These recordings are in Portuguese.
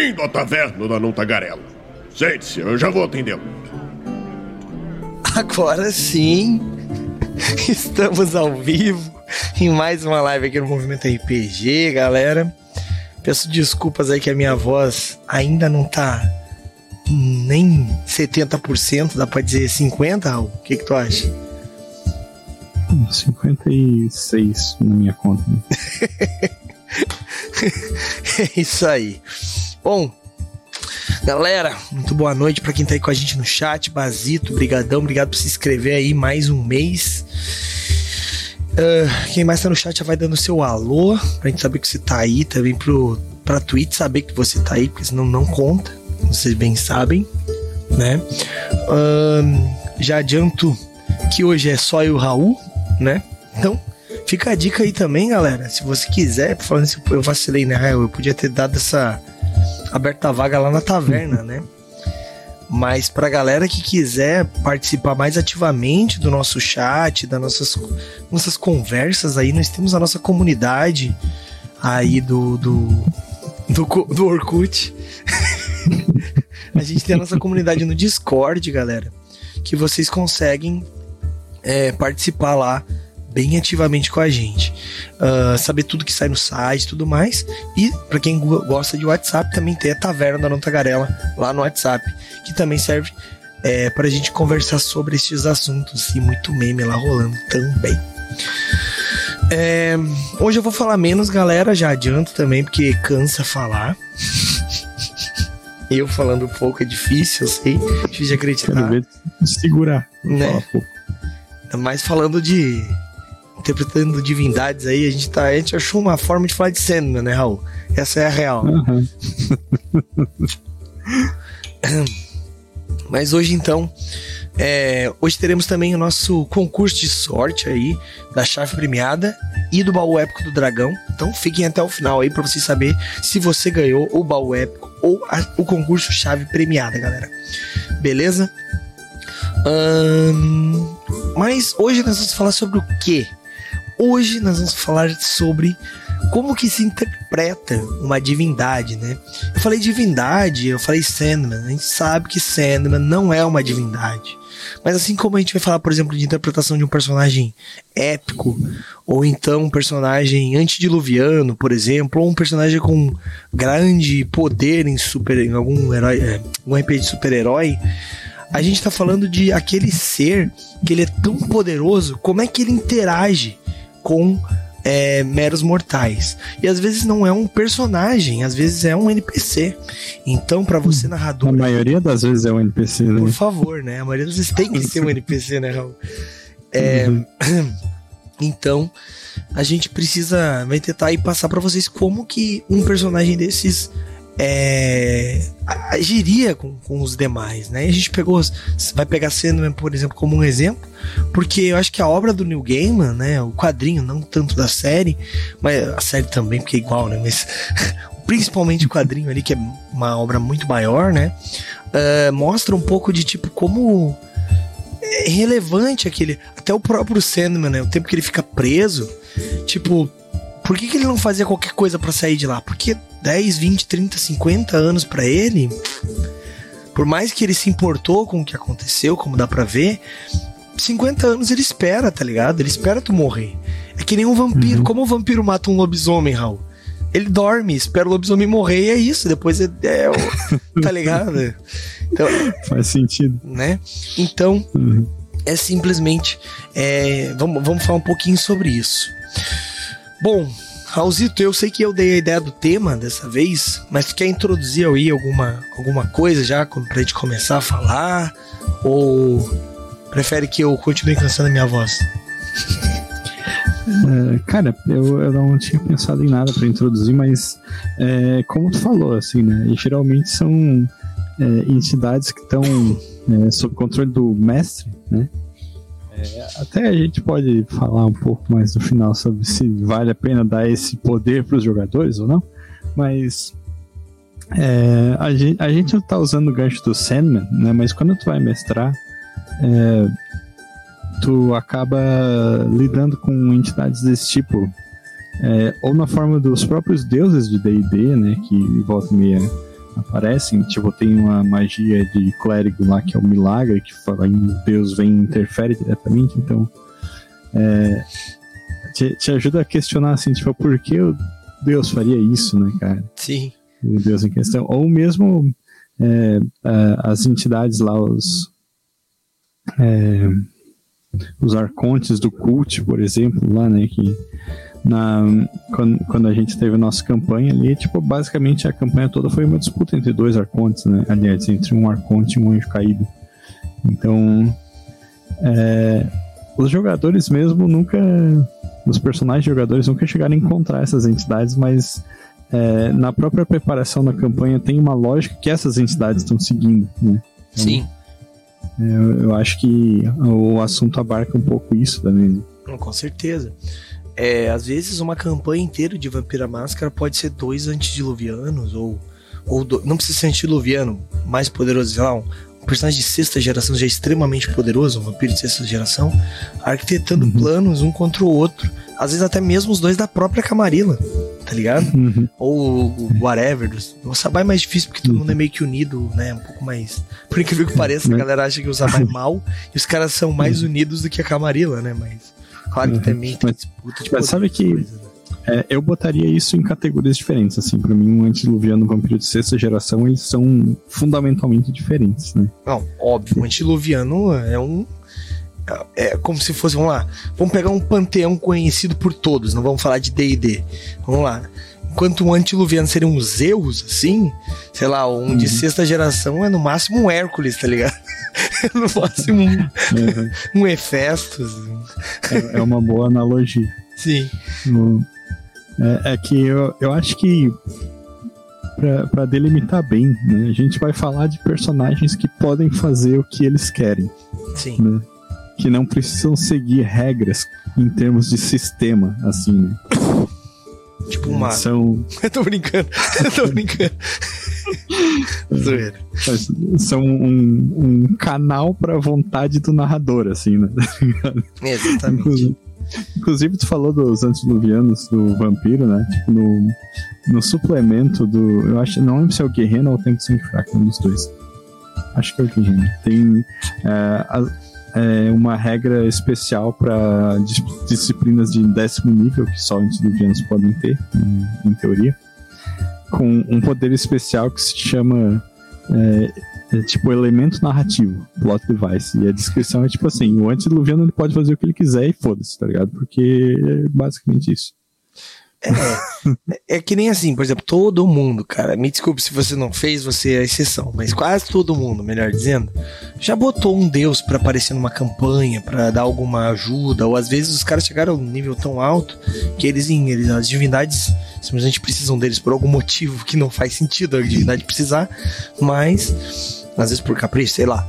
Bem-vindo à taverna da Não Tagarela. Sente-se, eu já vou atendê-lo. Agora sim, estamos ao vivo em mais uma live aqui no Movimento RPG, galera. Peço desculpas aí que a minha voz ainda não tá nem 70%, dá pra dizer 50%, Raul? O que, que tu acha? 56 na minha conta. Né? é isso aí. Bom, galera, muito boa noite para quem tá aí com a gente no chat. Basito, brigadão, obrigado por se inscrever aí mais um mês. Uh, quem mais tá no chat já vai dando seu alô, pra gente saber que você tá aí, também pro, pra Twitch saber que você tá aí, porque senão não conta, vocês bem sabem, né? Uh, já adianto que hoje é só eu e o Raul, né? Então, fica a dica aí também, galera. Se você quiser, falando assim, eu vacilei, né, Raul? Eu podia ter dado essa aberta vaga lá na taverna, né? Mas pra galera que quiser participar mais ativamente do nosso chat, das nossas, nossas conversas aí, nós temos a nossa comunidade aí do, do, do, do Orkut. a gente tem a nossa comunidade no Discord, galera, que vocês conseguem é, participar lá bem ativamente com a gente. Uh, saber tudo que sai no site e tudo mais. E para quem gosta de WhatsApp, também tem a Taverna da Nota Tagarela lá no WhatsApp, que também serve é, para a gente conversar sobre estes assuntos e muito meme lá rolando também. É, hoje eu vou falar menos, galera, já adianto também, porque cansa falar. eu falando pouco é difícil, eu sei, difícil de acreditar. Ver segurar, né? Mas falando de interpretando divindades aí, a gente, tá, a gente achou uma forma de falar de Sandman, né, Raul? Essa é a real. Uhum. Mas hoje, então, é, hoje teremos também o nosso concurso de sorte aí, da chave premiada e do baú épico do dragão. Então fiquem até o final aí para você saber se você ganhou o baú épico ou a, o concurso chave premiada, galera. Beleza? Hum, mas hoje nós vamos falar sobre o quê? Hoje nós vamos falar sobre como que se interpreta uma divindade, né? Eu falei divindade, eu falei Sandman. A gente sabe que Sandman não é uma divindade. Mas assim como a gente vai falar, por exemplo, de interpretação de um personagem épico, ou então um personagem antediluviano, por exemplo, ou um personagem com grande poder em super em algum herói, é, um RPG de super-herói, a gente está falando de aquele ser que ele é tão poderoso, como é que ele interage com é, meros mortais. E às vezes não é um personagem, às vezes é um NPC. Então, para você, narrador. A maioria das vezes é um NPC, né? Por favor, né? A maioria das vezes tem que ser um NPC, né, Raul? É, uhum. Então, a gente precisa. Vai tentar aí passar para vocês como que um personagem desses é, agiria com, com os demais, né? a gente pegou, vai pegar Sandman, por exemplo, como um exemplo, porque eu acho que a obra do Neil Gaiman, né, o quadrinho, não tanto da série, mas a série também, porque é igual, né, mas principalmente o quadrinho ali, que é uma obra muito maior, né, uh, mostra um pouco de, tipo, como é relevante aquele, até o próprio Sandman, né, o tempo que ele fica preso, tipo, por que, que ele não fazia qualquer coisa para sair de lá? Porque 10, 20, 30, 50 anos para ele, por mais que ele se importou com o que aconteceu, como dá pra ver, 50 anos ele espera, tá ligado? Ele espera tu morrer. É que nem um vampiro. Uhum. Como o vampiro mata um lobisomem, Raul? Ele dorme, espera o lobisomem morrer e é isso. Depois é. é tá ligado? Então, Faz sentido. Né? Então, uhum. é simplesmente. É, vamos, vamos falar um pouquinho sobre isso. Bom, Raulzito, eu sei que eu dei a ideia do tema dessa vez, mas tu quer introduzir aí alguma, alguma coisa já pra gente começar a falar? Ou prefere que eu continue cansando a minha voz? É, cara, eu, eu não tinha pensado em nada para introduzir, mas é, como tu falou, assim, né? E geralmente são é, entidades que estão é, sob controle do mestre, né? É, até a gente pode falar um pouco mais no final sobre se vale a pena dar esse poder para os jogadores ou não, mas é, a, gente, a gente tá usando o gancho do Sandman, né? Mas quando tu vai mestrar, é, tu acaba lidando com entidades desse tipo, é, ou na forma dos próprios deuses de D&D, né? Que volta e meia aparecem. Tipo, tem uma magia de clérigo lá que é o milagre, que fala em Deus vem e interfere diretamente, então. É, te, te, ajuda a questionar assim, tipo, por que Deus faria isso, né, cara? Sim. O Deus em questão. Ou mesmo é, as entidades lá, os. É, os arcontes do cult, por exemplo, lá, né, que na, quando, quando a gente teve a nossa campanha ali, tipo, basicamente a campanha toda foi uma disputa entre dois arcontes, né? Aliás, entre um arconte e um anjo caído. Então, é, os jogadores mesmo nunca. Os personagens jogadores nunca chegaram a encontrar essas entidades, mas é, na própria preparação da campanha tem uma lógica que essas entidades estão seguindo, né? Então, Sim. É, eu, eu, acho que o assunto abarca um pouco isso também. Né? Com certeza. É, às vezes uma campanha inteira de Vampira Máscara pode ser dois antediluvianos, ou, ou do, não precisa ser antediluviano, mais poderoso, sei lá, um, um, personagem de sexta geração já é extremamente poderoso, um vampiro de sexta geração, arquitetando uhum. planos um contra o outro, às vezes até mesmo os dois da própria Camarilla, tá ligado? Uhum. Ou whatever. O Sabai é mais difícil porque todo mundo é meio que unido, né? Um pouco mais. Por incrível que pareça, a galera acha que o Sabai é mal e os caras são mais unidos do que a Camarilla, né? Mas. Claro que uhum. também tem disputa de Mas sabe que coisa, né? é, eu botaria isso em categorias diferentes, assim, para mim um antiluviano e um vampiro de sexta geração, eles são fundamentalmente diferentes, né? Não, óbvio, um antiluviano é um é como se fosse, vamos lá, vamos pegar um panteão conhecido por todos, não vamos falar de D&D. Vamos lá. Enquanto um antiluviano seria um Zeus, assim, sei lá, um uhum. de sexta geração é no máximo um Hércules, tá ligado? no máximo um, uhum. um Hefestos. É, é, uma boa analogia. Sim. é, é, que eu, eu acho que para delimitar bem, né, a gente vai falar de personagens que podem fazer o que eles querem. Sim. Né? Que não precisam seguir regras em termos de sistema, assim, né? Tipo uma. São. eu tô brincando, eu tô brincando. Zoeira. São um, um canal pra vontade do narrador, assim, né? Exatamente. Inclusive, inclusive, tu falou dos antediluvianos do vampiro, né? Tipo, no, no suplemento do. Eu acho. Não lembro se é o Guerreiro ou o Tempo Sangue Fraco, um dos dois. Acho que é o Guerreiro. Tem. É, a, é, uma regra especial para dis disciplinas de décimo nível, que só antediluvianos podem ter, em, em, teoria, com um poder especial que se chama. É, é, tipo elemento narrativo, plot device. E a descrição é tipo assim: o antediluviano ele pode fazer o que ele quiser e foda-se, tá ligado? Porque é basicamente isso. É, é que nem assim, por exemplo, todo mundo, cara, me desculpe se você não fez, você é a exceção, mas quase todo mundo, melhor dizendo, já botou um deus para aparecer numa campanha, para dar alguma ajuda, ou às vezes os caras chegaram a um nível tão alto que eles, eles as divindades simplesmente precisam deles por algum motivo que não faz sentido a divindade precisar, mas às vezes por capricho, sei lá.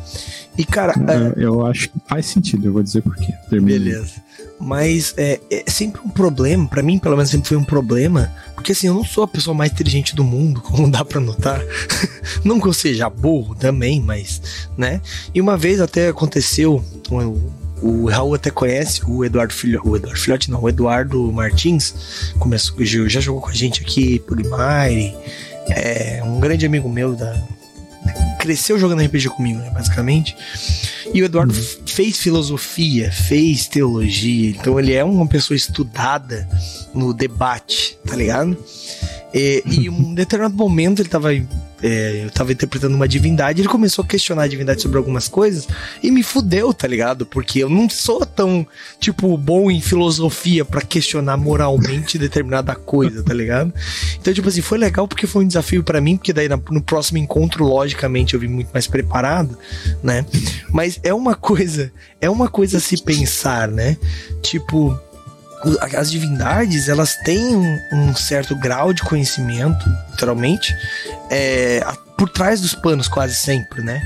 E cara, eu, é, eu acho que faz sentido, eu vou dizer por quê. Beleza. Mas é, é sempre um problema, para mim pelo menos sempre foi um problema, porque assim, eu não sou a pessoa mais inteligente do mundo, como dá para notar. não que eu seja burro também, mas, né? E uma vez até aconteceu, o, o Raul até conhece o Eduardo Filhote, o Eduardo Filhote não, o Eduardo Martins, começou, já jogou com a gente aqui, Pugmire, é um grande amigo meu da cresceu jogando RPG comigo, né, basicamente. E o Eduardo uhum. fez filosofia, fez teologia, então ele é uma pessoa estudada no debate, tá ligado? E, e um determinado momento ele tava é, eu tava interpretando uma divindade, ele começou a questionar a divindade sobre algumas coisas e me fudeu, tá ligado? Porque eu não sou tão, tipo, bom em filosofia para questionar moralmente determinada coisa, tá ligado? Então, tipo assim, foi legal porque foi um desafio para mim, porque daí no próximo encontro, logicamente, eu vim muito mais preparado, né? Mas é uma coisa, é uma coisa a se pensar, né? Tipo, as divindades elas têm um, um certo grau de conhecimento, literalmente, é, por trás dos panos quase sempre, né?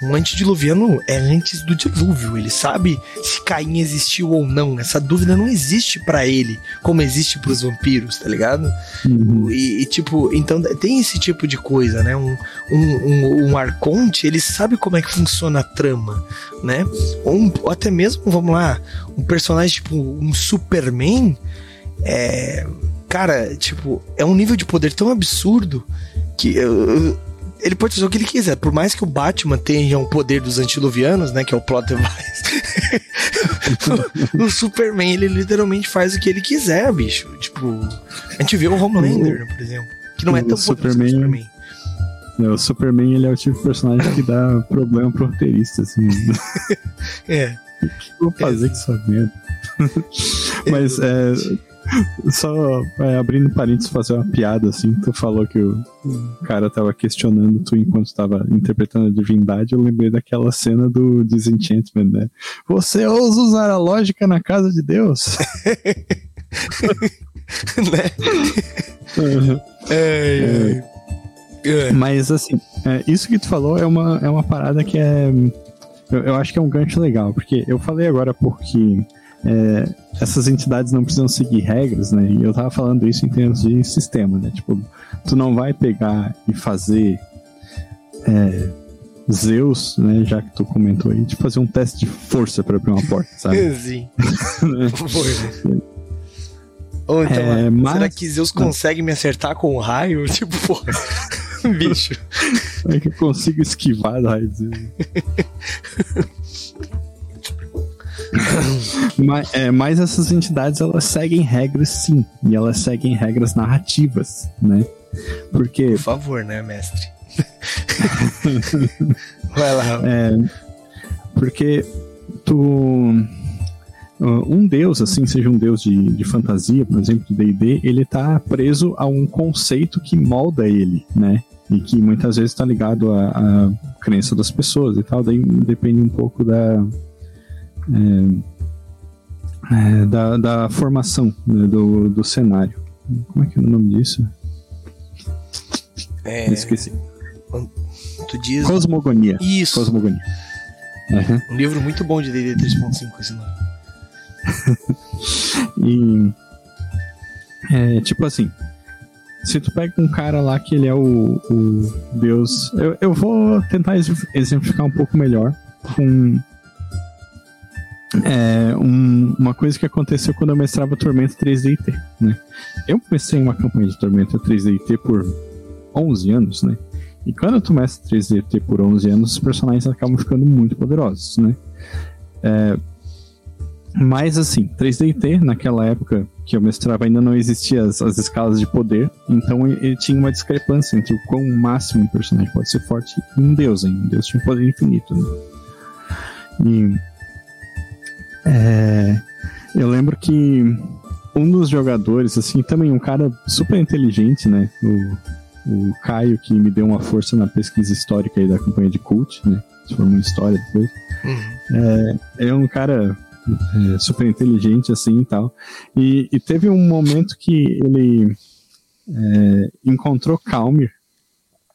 Um antediluviano é antes do dilúvio. Ele sabe se Caim existiu ou não. Essa dúvida não existe para ele, como existe para os vampiros, tá ligado? Uhum. E, e, tipo, então tem esse tipo de coisa, né? Um, um, um, um, arconte, ele sabe como é que funciona a trama, né? Ou, um, ou até mesmo, vamos lá, um personagem tipo um Superman. É, cara, tipo, é um nível de poder tão absurdo que eu, ele pode fazer o que ele quiser. Por mais que o Batman tenha o poder dos antiluvianos, né? Que é o plot device. o, o, Superman, ele literalmente faz o que ele quiser, bicho. Tipo, a gente vê o Homelander, por exemplo. Que não é tão Superman, Superman. Não, o Superman, ele é o tipo de personagem que dá problema pro roteirista, assim. é. O que eu vou fazer é. com essa merda? Mas, é só é, abrindo parênteses, fazer uma piada, assim, tu falou que o, cara tava questionando tu enquanto tava interpretando a divindade, eu lembrei daquela cena do Disenchantment, né? Você ousa usar a lógica na casa de Deus? né? Uhum. É, é. Mas, assim, é, isso que tu falou é uma, é uma parada que é... Eu, eu acho que é um gancho legal, porque eu falei agora porque é, essas entidades não precisam seguir regras, né? E eu tava falando isso em termos de sistema, né? Tipo, tu não vai pegar e fazer é, Zeus, né? Já que tu comentou aí, de fazer um teste de força para abrir uma porta, sabe? Sim. Né? Ou então, é, mas... será que Zeus consegue me acertar com um raio? Tipo, bicho. É que eu consigo esquivar do raio mas, é, mas essas entidades elas seguem regras sim, e elas seguem regras narrativas, né? Porque. Por favor, né, mestre? Vai lá. É, porque tu. Um deus, assim, seja um deus de, de fantasia, por exemplo, de D&D, ele tá preso a um conceito que molda ele, né? E que muitas vezes está ligado à, à crença das pessoas e tal, daí depende um pouco da, é, é, da, da formação né, do, do cenário. Como é que é o nome disso? É... Esqueci. Tu diz... Cosmogonia. Isso. Cosmogonia. Uhum. Um livro muito bom de D&D 3.5 esse nome. e é, tipo assim, se tu pega um cara lá que ele é o, o deus, eu, eu vou tentar exemplificar um pouco melhor com é, um, uma coisa que aconteceu quando eu mestrava Tormenta 3DT, né? Eu comecei uma campanha de Tormenta 3DT por 11 anos, né? E quando tu mestra 3DT por 11 anos, os personagens acabam ficando muito poderosos, né? É, mas assim, 3DT, naquela época que eu mestrava, ainda não existiam as, as, escalas de poder, então ele tinha uma discrepância entre o quão máximo um personagem pode ser forte e um deus, hein? Um deus tinha um poder infinito, né? E é, eu lembro que um dos jogadores, assim, também um cara super inteligente, né? O, o Caio, que me deu uma força na pesquisa histórica aí da campanha de Cult, né? Se formou em história depois. Uhum. É, é um cara é, super inteligente, assim e tal. E, e, teve um momento que ele é, encontrou Calmir,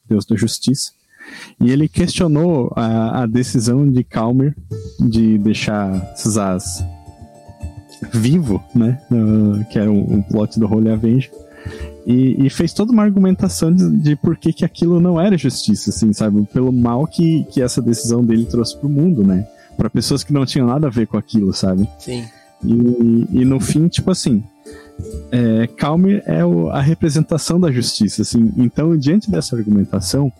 Deus da Justiça, e ele questionou a, a decisão de Calmer de deixar Zaz vivo, né? Uh, que era o, o plot do Holy Avenger. E, e, fez toda uma argumentação de, de por que, que aquilo não era justiça, assim, sabe? Pelo mal que, que essa decisão dele trouxe pro mundo, né? Para pessoas que não tinham nada a ver com aquilo, sabe? Sim. E, e no fim, tipo assim, é, Calmer é o, a representação da justiça, assim. Então, diante dessa argumentação,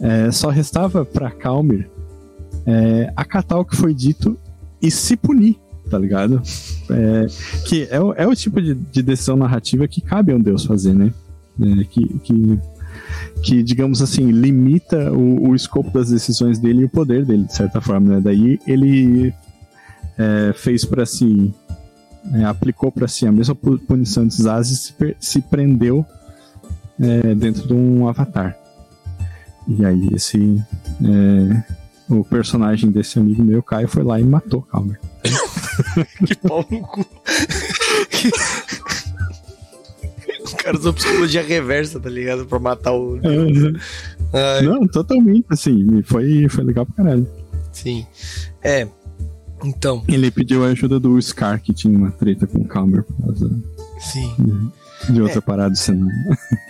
é, só restava para Calmer é, acatar o que foi dito e se punir, tá ligado? É, que é, é, o tipo de, de, decisão narrativa que cabe a um Deus fazer, né? É, que, que, que, digamos assim, limita o, o, escopo das decisões dele e o poder dele, de certa forma, né? Daí ele é, fez para si, é, aplicou para si a mesma punição de Zaz e se, se prendeu dentro de um avatar. E aí esse. É, o personagem desse amigo meu, Caio, foi lá e matou Calmer. que pau no cu. o cara usou psicologia reversa, tá ligado? Pra matar o. Uhum. Não, totalmente, assim, foi, foi legal pra caralho. Sim. É. Então. Ele pediu a ajuda do Scar, que tinha uma treta com o Calmer por causa. Sim. De, de outra é. parada do cenário.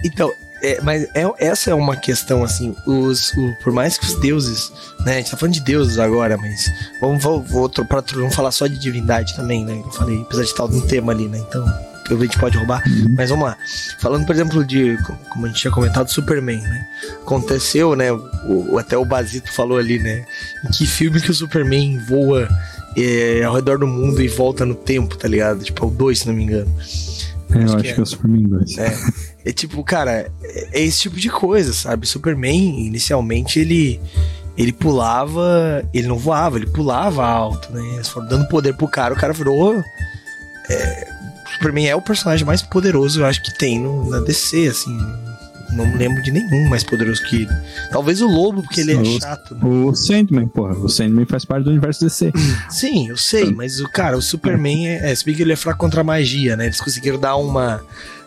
Então, é, mas é, essa é uma questão, assim, os, o, por mais que os deuses, né, a gente tá falando de deuses agora, mas vamos, vou, vou, pra, vamos falar só de divindade também, né, eu falei, apesar de estar no tema ali, né, então, a gente pode roubar. Uhum. Mas vamos lá. Falando, por exemplo, de, como a gente tinha comentado, Superman, né? Aconteceu, né? O, até o Basito falou ali, né? Em que filme que o Superman voa é, ao redor do mundo e volta no tempo, tá ligado? Tipo, é o 2, se não me engano. É, eu acho que, é, que é o Superman 2. É. é tipo, cara, é, é esse tipo de coisa, sabe? Superman, inicialmente, ele ele pulava, ele não voava, ele pulava alto, né? Eles foram dando poder pro cara, o cara virou. É, Superman é o personagem mais poderoso, eu acho que tem no, na DC, assim. Não me lembro de nenhum mais poderoso que ele. Talvez o Lobo, porque ele é chato. Né? O Sandman, porra. O Sandman faz parte do universo DC. Sim, eu sei, mas o cara, o Superman é. é se bem que ele é fraco contra a magia, né? Eles conseguiram dar uma.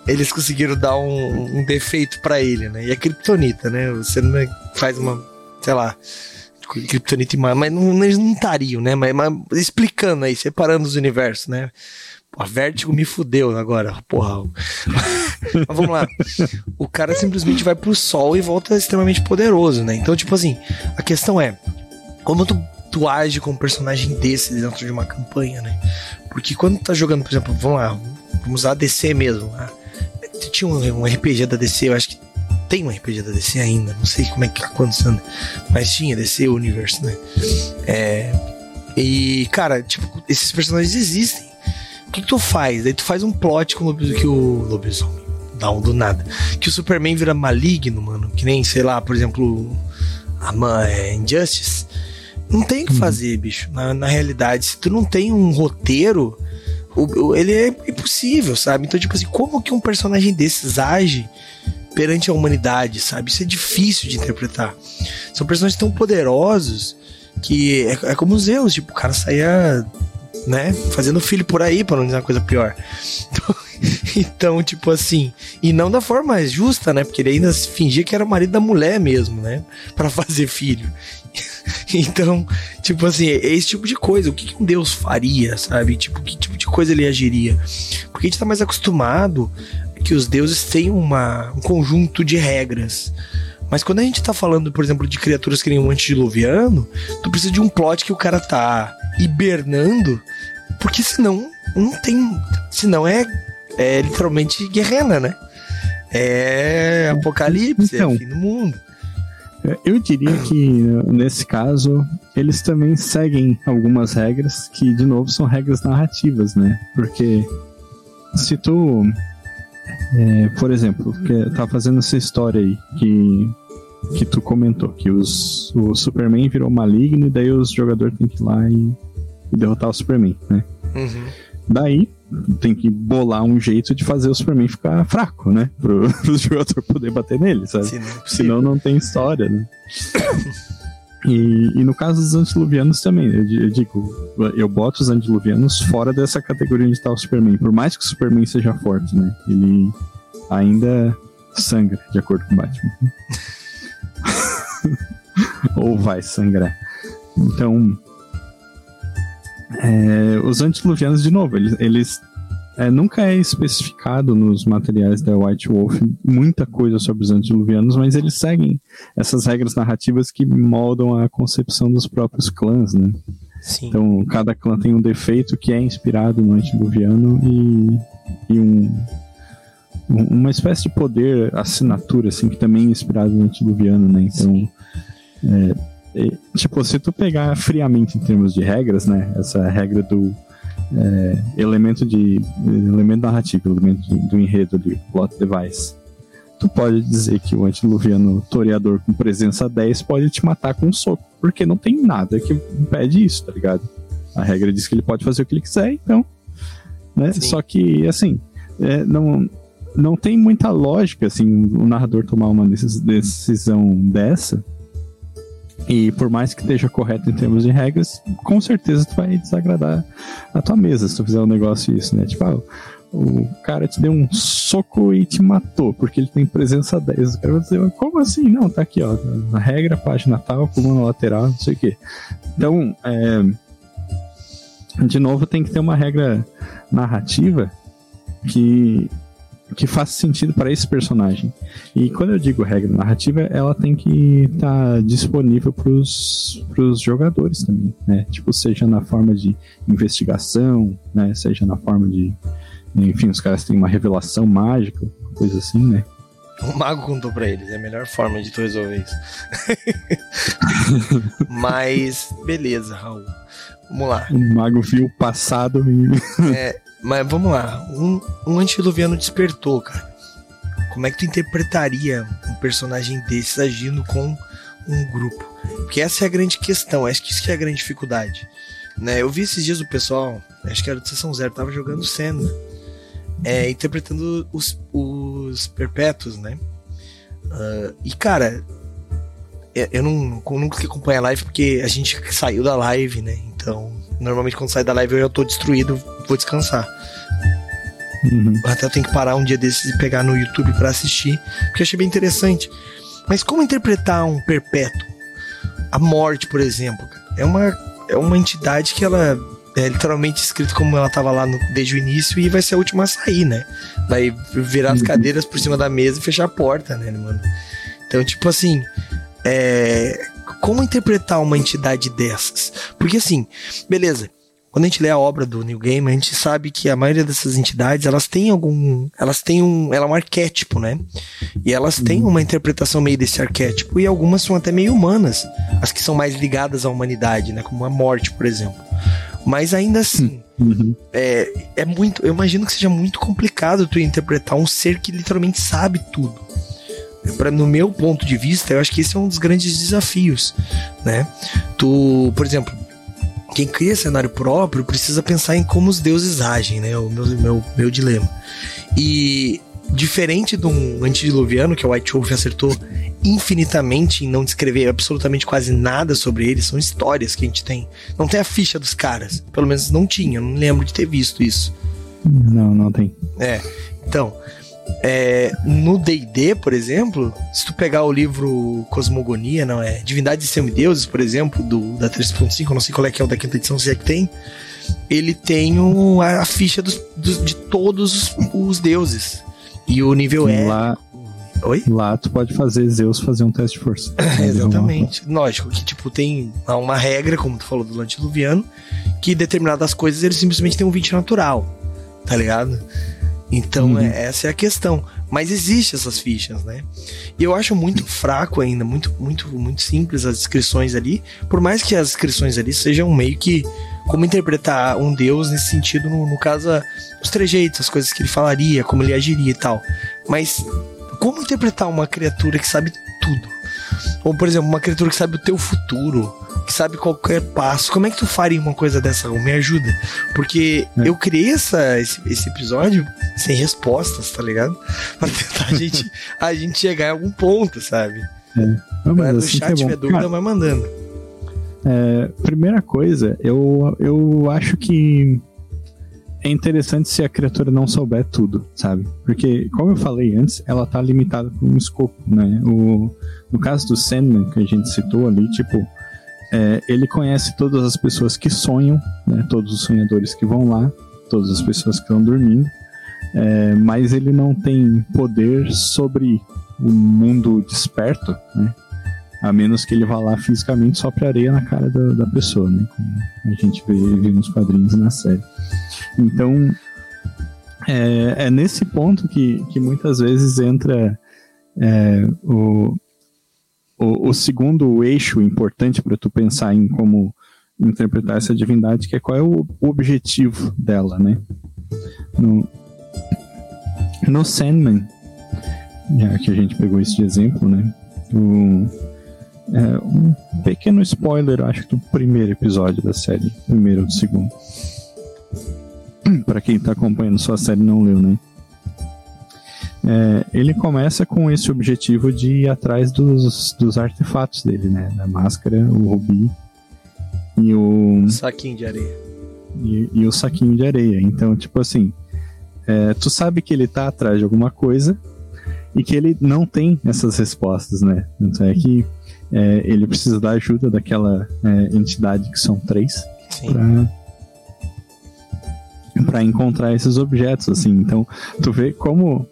Eles conseguiram dar um, um defeito para ele, né? E a Kryptonita, né? Você não faz uma. Sei lá. Kryptonita e mas não, eles não estariam, né? Mas, mas explicando aí, separando os universos, né? A Vertigo me fudeu agora, porra. Mas vamos lá. O cara simplesmente vai pro sol e volta extremamente poderoso, né? Então, tipo assim, a questão é: como tu, tu age com um personagem desse dentro de uma campanha, né? Porque quando tá jogando, por exemplo, vamos lá, vamos usar DC mesmo. Né? Tinha um, um RPG da DC, eu acho que tem um RPG da DC ainda, não sei como é que tá acontecendo, mas tinha DC Universe, né? É, e, cara, tipo, esses personagens existem que, que tu faz? Aí tu faz um plot com o que o lobisomem. Dá um do nada. Que o Superman vira maligno, mano. Que nem, sei lá, por exemplo, a é, Injustice. Não tem o que uhum. fazer, bicho. Na, na realidade, se tu não tem um roteiro, o, ele é impossível, sabe? Então, tipo assim, como que um personagem desses age perante a humanidade, sabe? Isso é difícil de interpretar. São personagens tão poderosos que é, é como Zeus, tipo, o cara saía né? Fazendo filho por aí, para não dizer uma coisa pior. Então, então, tipo assim, e não da forma justa, né? Porque ele ainda fingia que era o marido da mulher mesmo, né? Para fazer filho. Então, tipo assim, é esse tipo de coisa. O que, que um Deus faria, sabe? Tipo, que tipo coisa ele agiria? Porque a gente tá mais acostumado que os deuses têm uma, um conjunto de regras. Mas quando a gente tá falando, por exemplo, de criaturas que nem um antediluviano, tu precisa de um plot que o cara tá hibernando, porque senão não tem. Senão é, é literalmente guerrena, né? É apocalipse, é então, é fim do mundo. É, eu diria que nesse caso eles também seguem algumas regras que, de novo, são regras narrativas, né? Porque se tu, é, por exemplo, que tá fazendo essa história aí que que tu comentou, que os, o Superman virou maligno e daí os jogadores têm que ir lá e, e derrotar o Superman, né? Uhum. Daí tem que bolar um jeito de fazer o Superman ficar fraco, né? Pro, pro jogador poder bater nele, sabe? Sim, não é Senão não tem história, né? E, e, no caso dos antediluvianos também, eu, eu, digo, eu boto os antediluvianos fora dessa categoria onde está o Superman. Por mais que o Superman seja forte, né? Ele ainda sangra, de acordo com o Batman. Ou vai sangrar. Então, é, os antediluvianos, de novo, eles, eles é, nunca é especificado nos materiais da White Wolf muita coisa sobre os antediluvianos, mas eles seguem essas regras narrativas que moldam a concepção dos próprios clãs, né? Sim. Então, cada clã tem um defeito que é inspirado no antediluviano e, e um, uma espécie de poder, assinatura, assim, que também é inspirado no antediluviano, né? Então, é, é, tipo, se tu pegar friamente em termos de regras, né? Essa regra do é, elemento de elemento narrativo, elemento de, do enredo ali, plot device. Tu pode dizer que o antediluviano toreador com presença 10 pode te matar com um soco, porque não tem nada que impede isso, tá ligado? A regra diz que ele pode fazer o que ele quiser, então. Né? Só que, assim, é, não, não tem muita lógica, assim, o narrador tomar uma decisão dessa. E por mais que esteja correto em termos de regras, com certeza tu vai desagradar a tua mesa se tu fizer um negócio isso, né? Tipo, ah, o cara te deu um soco e te matou, porque ele tem presença 10. O cara vai dizer, como assim? Não, tá aqui, ó. Na regra, página tal, coluna lateral, não sei o quê. Então, é, de novo, tem que ter uma regra narrativa que que faça sentido para esse personagem. E quando eu digo regra narrativa, ela tem que estar tá disponível para os jogadores também, né? Tipo, seja na forma de investigação, né? Seja na forma de enfim, os caras têm uma revelação mágica, coisa assim, né? O mago contou pra eles, é a melhor forma de tu resolver isso. Mas, beleza, Raul. Vamos lá. O mago viu o passado e. é, mas vamos lá. Um, um antediluviano despertou, cara. Como é que tu interpretaria um personagem desses agindo com um grupo? Porque essa é a grande questão, acho que isso que é a grande dificuldade. Né? Eu vi esses dias o pessoal, acho que era do Sessão Zero, tava jogando Senna, é, interpretando os, os perpétuos, né? Uh, e cara, eu não, eu nunca acompanho a live porque a gente saiu da live, né? Então, normalmente quando sai da live eu já tô destruído, vou descansar. Uhum. Até eu tenho que parar um dia desses e pegar no YouTube para assistir, porque eu achei bem interessante. Mas como interpretar um perpétuo? A morte, por exemplo, é uma, é uma entidade que ela é literalmente escrito como ela tava lá no, desde o início e vai ser a última a sair, né? Vai virar as uhum. cadeiras por cima da mesa e fechar a porta, né, mano? Então, tipo assim, é, como interpretar uma entidade dessas? Porque assim, beleza. Quando a gente lê a obra do New Game, a gente sabe que a maioria dessas entidades, elas têm algum, elas têm um, ela é um arquétipo, né? E elas têm uhum. uma interpretação meio desse arquétipo e algumas são até meio humanas, as que são mais ligadas à humanidade, né? Como a morte, por exemplo. Mas ainda assim, uhum. é, é muito, eu imagino que seja muito complicado tu interpretar um ser que literalmente sabe tudo. Pra, no meu ponto de vista, eu acho que esse é um dos grandes desafios, né? Tu, por exemplo, quem cria cenário próprio precisa pensar em como os deuses agem, né? O meu, meu, meu dilema. E diferente de um antediluviano, que o White Wolf acertou infinitamente em não descrever absolutamente quase nada sobre eles, são histórias que a gente tem. Não tem a ficha dos caras. Pelo menos não tinha, não lembro de ter visto isso. Não, não tem. É. Então, é, no D&D, por exemplo, se tu pegar o livro Cosmogonia, não é? Divindades e Semideuses, por exemplo, do, da 3.5, eu não sei qual é que é o da quinta edição, se é que tem, ele tem o, a, a, ficha dos, dos, de todos os, deuses. E o nível é... Lá, Oi? Lá tu pode fazer Zeus fazer um teste de força. exatamente. Lógico que, tipo, tem uma regra, como tu falou do antediluviano, que determinadas coisas ele simplesmente tem um 20 natural, tá ligado? Então, uhum. é, essa é a questão. Mas existe essas fichas, né? E eu acho muito fraco ainda, muito, muito, muito simples as descrições ali. Por mais que as descrições ali sejam meio que como interpretar um deus nesse sentido, no, no caso, os trejeitos, as coisas que ele falaria, como ele agiria e tal. Mas como interpretar uma criatura que sabe tudo? Ou, por exemplo, uma criatura que sabe o teu futuro, que sabe qualquer passo. Como é que tu faria uma coisa dessa? Me ajuda. Porque é. eu criei essa, esse, esse, episódio sem respostas, tá ligado? Pra tentar a gente, a gente chegar em algum ponto, sabe? É. Não, mas assim chat é tiver dúvida, Cara, vai mandando. É, primeira coisa, eu, eu acho que é interessante se a criatura não souber tudo, sabe? Porque, como eu falei antes, ela tá limitada por um escopo, né? O, no caso do Sandman, que a gente citou ali, tipo, é, ele conhece todas as pessoas que sonham, né? Todos os sonhadores que vão lá, todas as pessoas que estão dormindo, é, mas ele não tem poder sobre o mundo desperto, né? A menos que ele vá lá fisicamente sopre areia na cara da, da pessoa, né? Como a gente vê, vê nos quadrinhos e na série. Então, é, é nesse ponto que, que muitas vezes entra é, o, o, o, segundo eixo importante para tu pensar em como interpretar essa divindade, que é qual é o, objetivo dela, né? No, no Sandman, já que a gente pegou esse de exemplo, né? O, é, um pequeno spoiler, acho que do primeiro episódio da série, primeiro ou do segundo. para quem está acompanhando sua série não leu, né? É, ele começa com esse objetivo de ir atrás dos, dos artefatos dele, né? Da máscara, o rubi e o. Saquinho de areia. E, e o saquinho de areia. Então, tipo assim, é, tu sabe que ele tá atrás de alguma coisa e que ele não tem essas respostas, né? Então é que é, ele precisa da ajuda daquela é, entidade que são três para encontrar esses objetos, assim. Então, tu vê como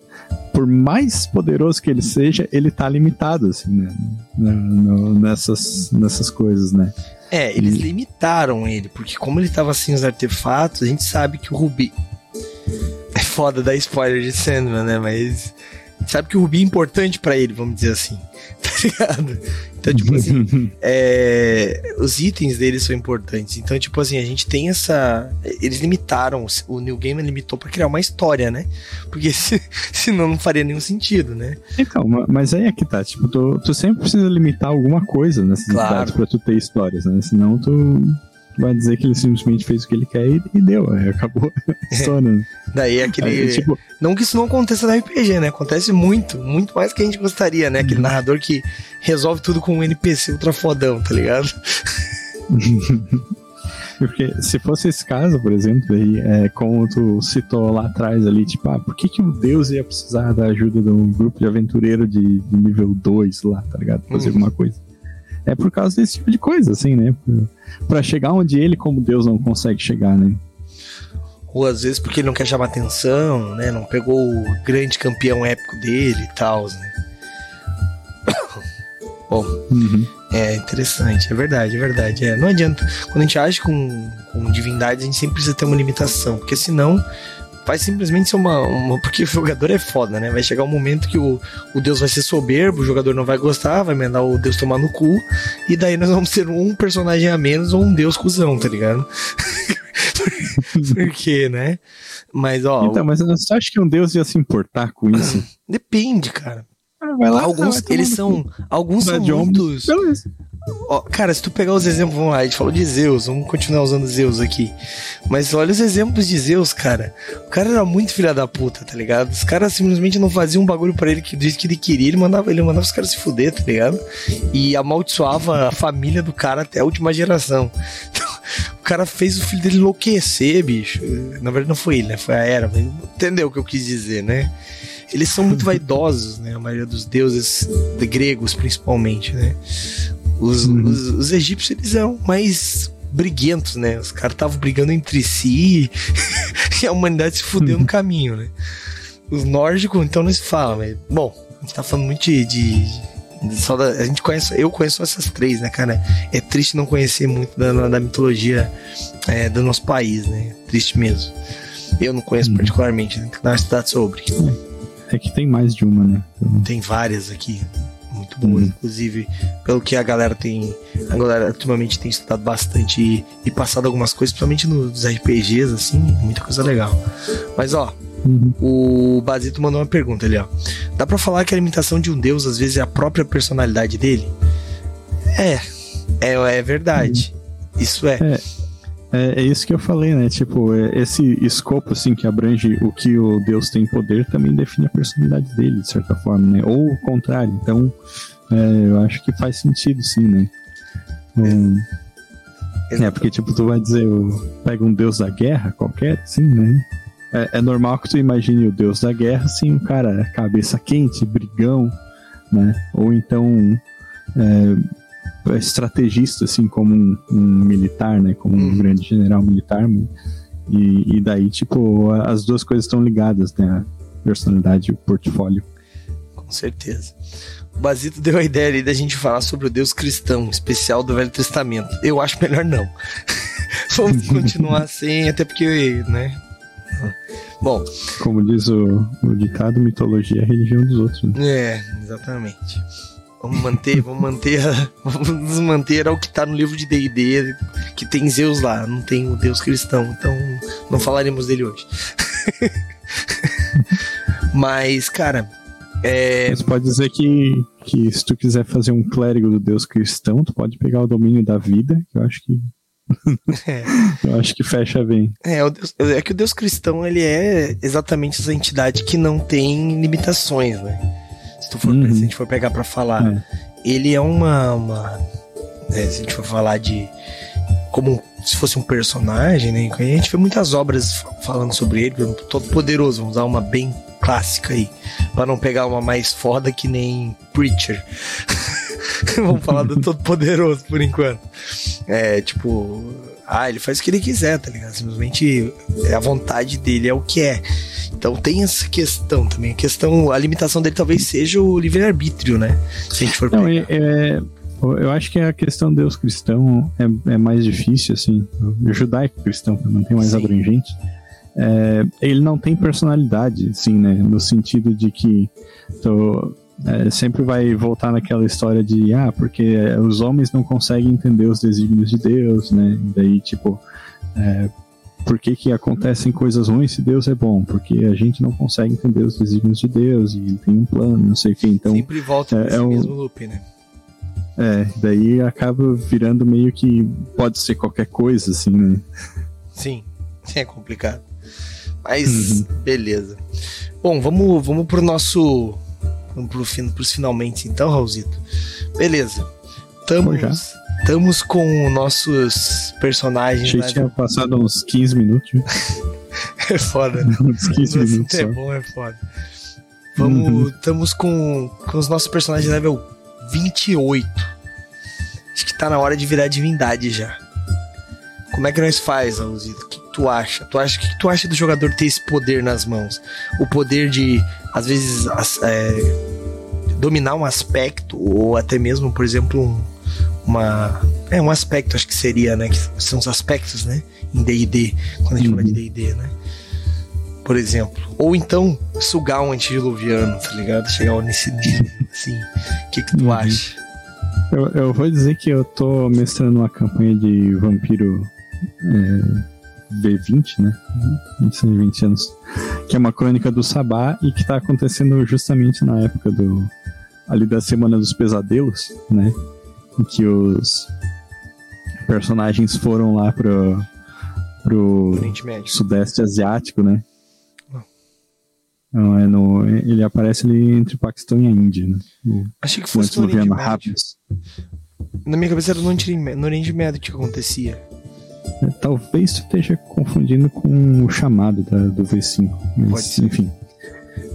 por mais poderoso que ele seja, ele tá limitado, assim, né? No, nessas, nessas coisas, né? É, eles e... limitaram ele, porque como ele tava sem os artefatos, a gente sabe que o Rubi. É foda dar spoiler de Sandman, né? Mas sabe que o Rubi é importante para ele, vamos dizer assim. Tá ligado? Então, tipo assim, é, os itens deles são importantes. Então, tipo assim, a gente tem essa. Eles limitaram, o New Game limitou para criar uma história, né? Porque se, senão não faria nenhum sentido, né? Então, mas aí é que tá. Tipo, tu, tu sempre precisa limitar alguma coisa nessas claro. pra tu ter histórias, né? Senão tu vai dizer que ele simplesmente fez o que ele quer e, e deu, acabou a história. Né? Daí é aquele. Aí, tipo... Não que isso não aconteça no RPG, né? Acontece muito, muito mais que a gente gostaria, né? Aquele uhum. narrador que resolve tudo com um NPC ultra fodão, tá ligado? Porque se fosse esse caso, por exemplo, aí, é, como tu citou lá atrás ali, tipo, ah, por que, que o Deus ia precisar da ajuda de um grupo de aventureiro de, de nível 2 lá, tá ligado? Fazer uhum. alguma coisa. É por causa desse tipo de coisa, assim, né? para chegar onde ele, como Deus, não consegue chegar, né? Ou às vezes porque ele não quer chamar atenção, né? Não pegou o grande campeão épico dele e tal, né? Bom, uhum. é interessante, é verdade, é verdade. É, não adianta. Quando a gente age com, com divindades, a gente sempre precisa ter uma limitação, porque senão vai simplesmente ser uma, uma, Porque o jogador é foda, né? Vai chegar um momento que o, o Deus vai ser soberbo, o jogador não vai gostar, vai mandar o Deus tomar no cu, e daí nós vamos ter um personagem a menos ou um Deus cuzão, tá ligado? Por quê, né? Mas, ó. Então, mas você acha que um Deus ia se importar com isso? Depende, cara. Ah, lá, alguns, eles são. Alguns são muitos. Beleza. Ó, cara, se tu pegar os exemplos, vamos lá, a gente falou de Zeus, vamos continuar usando Zeus aqui. Mas olha os exemplos de Zeus, cara. O cara era muito filha da puta, tá ligado? Os caras simplesmente não faziam um bagulho para ele que do que ele queria, ele mandava, ele mandava os caras se fuder, tá ligado? E amaldiçoava a família do cara até a última geração. Então, o cara fez o filho dele enlouquecer, bicho. Na verdade, não foi ele, né? Foi a Era. Mas entendeu o que eu quis dizer, né? Eles são muito vaidosos, né? A maioria dos deuses de gregos, principalmente, né? Os, uhum. os, os, egípcios, eles eram mais briguentos, né? Os caras estavam brigando entre si e a humanidade se fudeu uhum. no caminho, né? Os nórdicos, então, não se fala, mas... Bom, a gente tá falando muito de... de, só da, a gente conhece, eu conheço essas três, né, cara? É triste não conhecer muito da, da mitologia é, do nosso país, né? Triste mesmo. Eu não conheço uhum. particularmente, né? Dar uma estudar sobre. É que tem mais de uma, né? Então... Tem várias aqui muito boas, uhum. inclusive, pelo que a galera tem. A galera ultimamente tem estudado bastante e, e passado algumas coisas, principalmente nos RPGs, assim, muita coisa legal. Mas ó, uhum. o Basito mandou uma pergunta ali, ó. Dá pra falar que a limitação de um deus, às vezes, é a própria personalidade dele? É, é, é verdade. Uhum. Isso é. é. É, é, isso que eu falei, né? Tipo, é, esse escopo, assim, que abrange o que o Deus tem poder, também define a personalidade dele, de certa forma, né? Ou o contrário. Então, é, eu acho que faz sentido, sim, né? Um, é, porque, tipo, tu vai dizer, pega um Deus da guerra qualquer, assim, né? É, é, normal que tu imagine o Deus da guerra, assim, um cara cabeça quente, brigão, né? Ou então... É, estrategista, assim, como um, um militar, né? Como um uhum. grande general militar. E, e, daí, tipo, as duas coisas estão ligadas, né? A personalidade e o portfólio. Com certeza. O Basito deu a ideia ali da gente falar sobre o Deus cristão, especial do Velho Testamento. Eu acho melhor não. Vamos continuar assim, até porque, né? Bom. Como diz o, o ditado, mitologia é a religião dos outros. Né? É, exatamente. Vamos manter, vamos manter, vamos nos manter ao que está no livro de D&D, que tem Zeus lá, não tem o Deus cristão, então não falaremos dele hoje. Mas, cara, é... Você pode dizer que, que se tu quiser fazer um clérigo do Deus cristão, tu pode pegar o domínio da vida, que eu acho que é. Eu acho que fecha bem. É, Deus, é que o Deus cristão ele é exatamente essa entidade que não tem limitações, né? Tu for, uhum. se a gente for pegar para falar, é. ele é uma, uma né, se a gente for falar de como se fosse um personagem, né? A gente vê muitas obras falando sobre ele, todo poderoso, vamos usar uma bem clássica aí, para não pegar uma mais foda que nem Preacher. vamos falar do todo poderoso por enquanto. É, tipo, ah, ele faz o que ele quiser, tá ligado? Simplesmente é a vontade dele é o que é. Então tem essa questão também. A questão, a limitação dele talvez seja o livre-arbítrio, né? Se a gente for Não, é, é, eu acho que a questão Deus cristão é, é mais difícil, assim. O judaico cristão, não tem mais Sim. abrangente. é, ele não tem personalidade, sim, né? No sentido de que tô, é, sempre vai voltar naquela história de ah, porque os homens não conseguem entender os desígnios de Deus, né? E daí, tipo, é, por que, que acontecem coisas ruins se Deus é bom? Porque a gente não consegue entender os desígnios de Deus e ele tem um plano, não sei o que. Então, sempre volta é, é um, mesmo loop, né? É, daí acaba virando meio que pode ser qualquer coisa, assim, né? Sim, é complicado. Mas, uhum. beleza. Bom, vamos, vamos pro nosso. Vamos pro fim, pros finalmente então, Raulzito. Beleza. Estamos, estamos com nossos personagens. A gente tinha passado uns 15 minutos. é foda, né? uns 15 minutos. É bom, é foda. Vamos. Estamos uhum. com, com os nossos personagens level 28. Acho que tá na hora de virar divindade já. Como é que nós faz, Raulzito? O que tu acha? Tu acha que tu acha do jogador ter esse poder nas mãos? O poder de, às vezes, é, dominar um aspecto, ou até mesmo, por exemplo, um, uma. É um aspecto, acho que seria, né? Que são os aspectos, né? Em DD, quando a gente uhum. fala de DD, né? Por exemplo. Ou então sugar um antediluviano, tá ligado? Chegar nesse nível, assim. O que, que tu uhum. acha? Eu, eu vou dizer que eu tô mestrando uma campanha de vampiro é, V20, né? 20 anos. Que é uma crônica do Sabá e que tá acontecendo justamente na época do. ali da Semana dos Pesadelos, né? Em que os personagens foram lá pro. pro Sudeste Asiático, né? Não, é no, ele aparece ali entre o Paquistão e a Índia, né? O, Achei que fosse no Oriente Médio. Na minha cabeça era no Oriente, no Oriente Médio que acontecia. É, talvez tu esteja confundindo com o chamado da, do V5. Mas, enfim.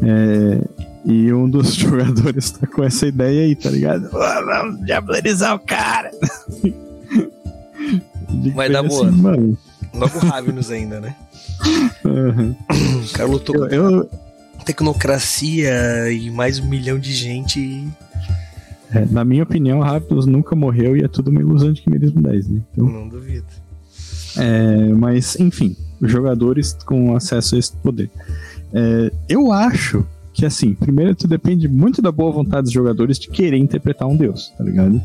É, e um dos jogadores tá com essa ideia aí, tá ligado? Oh, vamos diabolizar o cara! Vai dar boa. Assim, mano. Logo Ravenous ainda, né? Uhum. O cara lutou eu, eu, tecnocracia e mais um milhão de gente. É, na minha opinião, Raptors nunca morreu e é tudo uma ilusão de Quimerismo 10, né? Então, Não duvido. É, mas, enfim, jogadores com acesso a esse poder. É, eu acho que, assim, primeiro tu depende muito da boa vontade dos jogadores de querer interpretar um deus, tá ligado?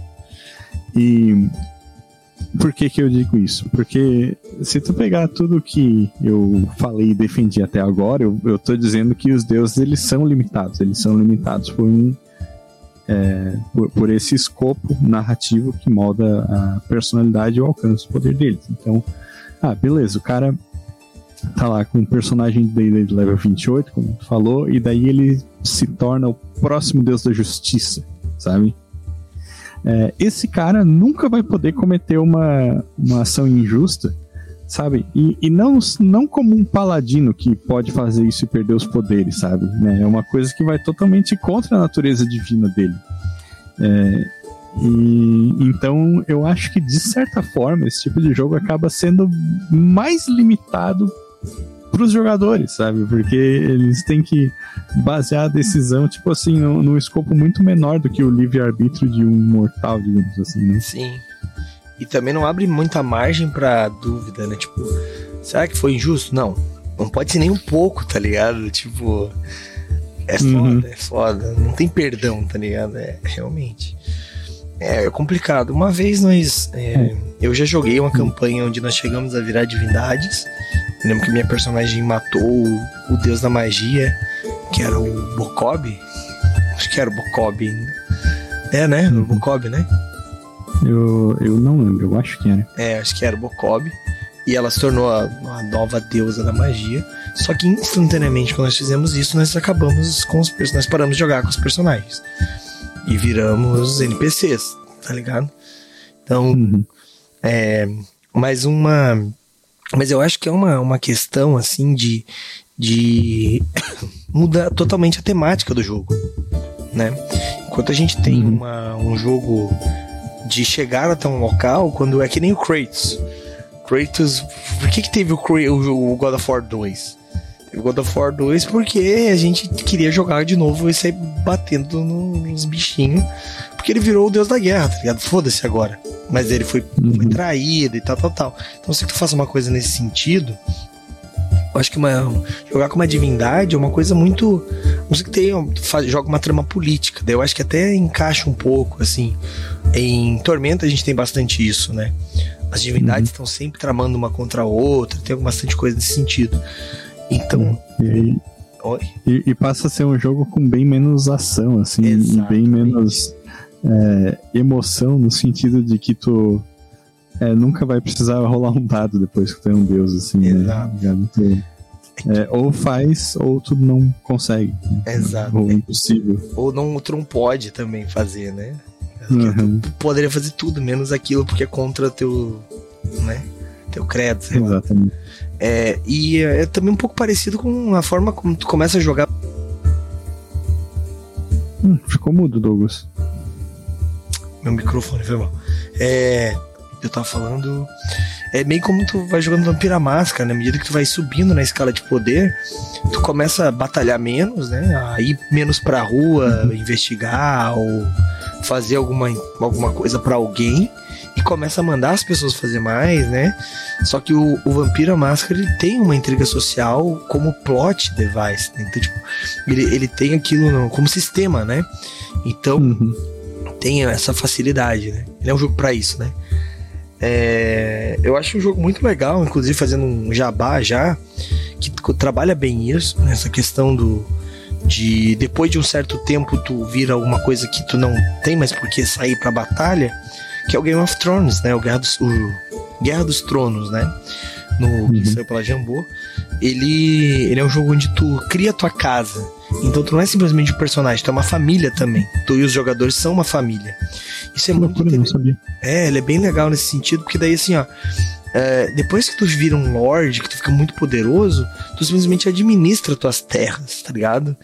E por que, que eu digo isso? Porque se tu pegar tudo que eu falei e defendi até agora, eu, eu tô dizendo que os deuses eles são limitados. Eles são limitados por um. É, por, por, esse escopo narrativo que molda a personalidade e o alcance do poder deles. Então, ah, beleza, o cara tá lá com um personagem de, de level 28, como tu falou, e daí ele se torna o próximo deus da justiça, sabe? É, esse cara nunca vai poder cometer uma, uma ação injusta, sabe? E, e não, não como um paladino que pode fazer isso e perder os poderes, sabe? Né? É uma coisa que vai totalmente contra a natureza divina dele. É, e, então eu acho que de certa forma esse tipo de jogo acaba sendo mais limitado para os jogadores, sabe? Porque eles têm que basear a decisão, tipo assim, num, num escopo muito menor do que o livre-arbítrio de um mortal, digamos assim, né? Sim. E também não abre muita margem para dúvida, né? Tipo, será que foi injusto? Não. Não pode ser nem um pouco, tá ligado? Tipo, é foda, uhum. é foda. Não tem perdão, tá ligado? É, realmente. É, é complicado. Uma vez nós. É, é. eu já joguei uma campanha onde nós chegamos a virar divindades. Eu lembro que minha personagem matou o, o deus da magia, que era o Bokob. Acho que era o Bokob ainda. É, né? Uhum. O Bokob, né? Eu, eu não lembro, eu acho que era. É, acho que era o Bokob. E ela se tornou a, a nova deusa da magia. Só que instantaneamente, quando nós fizemos isso, nós acabamos com os personagens. Nós paramos de jogar com os personagens. E viramos NPCs, tá ligado? Então, uhum. é. Mais uma mas eu acho que é uma, uma questão, assim, de, de mudar totalmente a temática do jogo, né? Enquanto a gente tem uhum. uma, um jogo de chegar até um local, quando é que nem o Kratos. Kratos, por que que teve o, o, o God of War 2? Teve o God of War 2 porque a gente queria jogar de novo e sair batendo nos bichinhos, porque ele virou o deus da guerra, tá ligado? Foda-se agora mas ele foi, uhum. foi traído e tal, tal, tal. Então, se tu faz uma coisa nesse sentido, Eu acho que uma, jogar com uma divindade é uma coisa muito. Não sei que tem, faz, joga uma trama política. Daí eu acho que até encaixa um pouco, assim. Em Tormenta a gente tem bastante isso, né? As divindades uhum. estão sempre tramando uma contra a outra, tem bastante coisa nesse sentido. Então. E, e, e, passa a ser um jogo com bem menos ação, assim, e bem menos é, emoção, no sentido de que tu é, nunca vai precisar rolar um dado depois que tu é um deus, assim, né? Exato. né? Tu, é, ou faz, ou tu não consegue. Exato. Ou é impossível. Ou não, tu não pode também fazer, né? Uhum. Tu poderia fazer tudo, menos aquilo, porque é contra teu. né? Teu credo, sei Exatamente. Lá. É, e é, é também um pouco parecido com a forma como tu começa a jogar. Hum, ficou mudo, Douglas. Meu microfone foi mal. É, eu tava falando. É meio como tu vai jogando Vampira Máscara, né? Na medida que tu vai subindo na escala de poder, tu começa a batalhar menos, né? A ir menos pra rua, investigar ou fazer alguma, alguma coisa para alguém e começa a mandar as pessoas fazer mais, né? Só que o, o Vampira Máscara ele tem uma intriga social como plot device, né? Então, tipo, ele, ele tem aquilo no, como sistema, né? Então, uhum. Tem essa facilidade, né? Ele é um jogo para isso, né? É, eu acho um jogo muito legal, inclusive fazendo um jabá já, que trabalha bem isso, nessa questão do, de depois de um certo tempo tu vira alguma coisa que tu não tem mais por que sair pra batalha, que é o Game of Thrones, né? O Guerra dos, o Guerra dos Tronos, né? No uhum. que saiu pela Jambô. Ele, ele é um jogo onde tu cria tua casa. Então tu não é simplesmente um personagem, tu é uma família também. Tu e os jogadores são uma família. Isso é muito. É, ele é bem legal nesse sentido, porque daí assim, ó. É, depois que tu vira um lord, que tu fica muito poderoso, tu simplesmente administra tuas terras, tá ligado?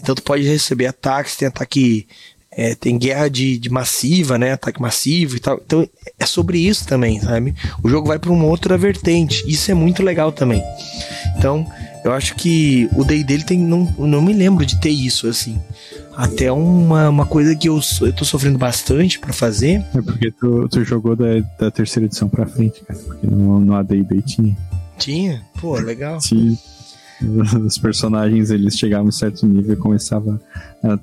Então tu pode receber ataques, tem ataque. É, tem guerra de, de, massiva, né? Ataque massivo e tal. Então é sobre isso também, sabe? O jogo vai para uma outra vertente. Isso é muito legal também. Então, eu acho que o Day dele tem. Não, não me lembro de ter isso, assim. Até uma, uma coisa que eu, eu tô sofrendo bastante para fazer. É porque tu, tu jogou da, da terceira edição pra frente, cara. Porque no, no AD tinha. Tinha? Pô, legal. Tinha. Os personagens eles chegavam a um certo nível e começavam a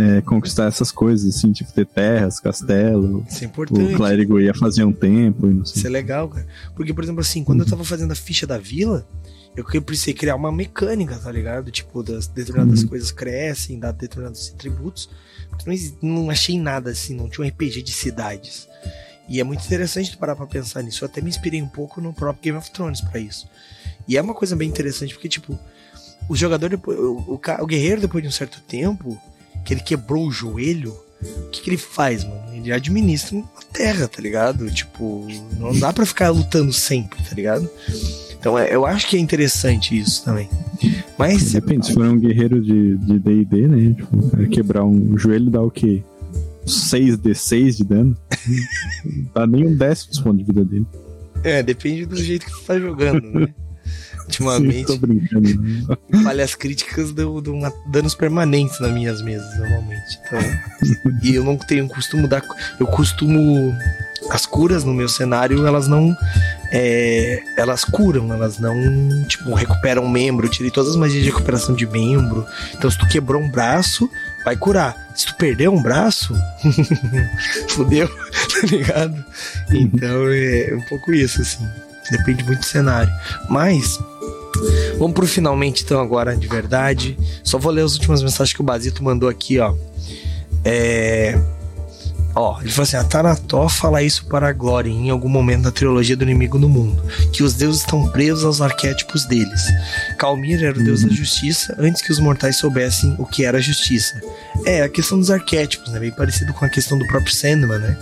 é, conquistar essas coisas, assim, tipo ter terras, castelo. Isso é importante. O clérigo ia fazer um tempo não sei. Isso é legal, cara. Porque, por exemplo, assim, quando uhum. eu tava fazendo a ficha da vila, eu precisei criar uma mecânica, tá ligado? Tipo, das determinadas uhum. coisas crescem, dá determinados atributos. Não, não achei nada assim, não tinha um RPG de cidades. E é muito interessante parar pra pensar nisso. Eu até me inspirei um pouco no próprio Game of Thrones para isso. E é uma coisa bem interessante, porque, tipo, o jogador, depois, o, o, o, guerreiro, depois de um certo tempo, que ele quebrou o joelho, o que, que ele faz, mano? Ele administra a terra, tá ligado? Tipo, não dá para ficar lutando sempre, tá ligado? Então é, eu acho que é interessante isso também. Mas. Depende, se for um guerreiro de DD, né? Tipo, quebrar um joelho dá o quê? 6d6 de dano. dá nem um décimo pontos de vida dele. É, depende do jeito que você tá jogando, né? Ultimamente. Tô brincando. Falhas críticas dão, dão danos permanentes nas minhas mesas, normalmente. Então, e eu não tenho costumo dar. Eu costumo. As curas no meu cenário, elas não é, elas curam, elas não, tipo, recuperam um membro. Eu tirei todas as magias de recuperação de membro. Então, se tu quebrou um braço, vai curar. Se tu perdeu um braço, fudeu, tá ligado? Então, é um pouco isso, assim. Depende muito do cenário. Mas, vamos pro finalmente, então, agora, de verdade. Só vou ler as últimas mensagens que o Basito mandou aqui, ó. É Ó, ele falou assim: a Tarató fala isso para a Glória em algum momento da trilogia do inimigo no mundo, que os deuses estão presos aos arquétipos deles. Calmir era o deus da justiça antes que os mortais soubessem o que era justiça. É, a questão dos arquétipos, né? Bem parecido com a questão do próprio Sandman, né?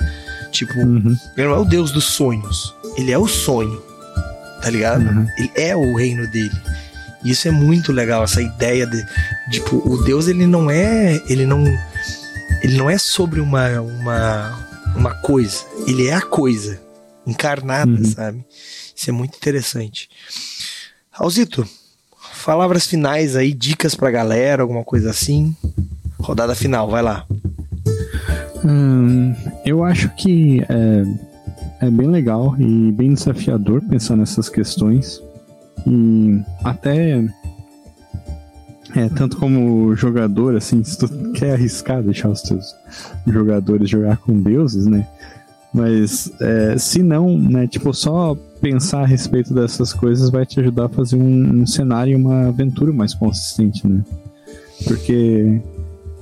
Tipo, uhum. ele não é o deus dos sonhos, ele é o sonho, tá ligado? Uhum. Ele é o reino dele. E isso é muito legal, essa ideia de, tipo, o deus ele não é, ele não ele não é sobre uma, uma, uma coisa, ele é a coisa encarnada, uhum. sabe? Isso é muito interessante. Raulzito, palavras finais aí, dicas pra galera, alguma coisa assim. Rodada final, vai lá. Hum, eu acho que é, é bem legal e bem desafiador pensar nessas questões. E até é, tanto como jogador, assim, se tu quer arriscar deixar os teus jogadores jogar com deuses, né? Mas é, se não, né, tipo, só pensar a respeito dessas coisas vai te ajudar a fazer um, um cenário e uma aventura mais consistente, né? Porque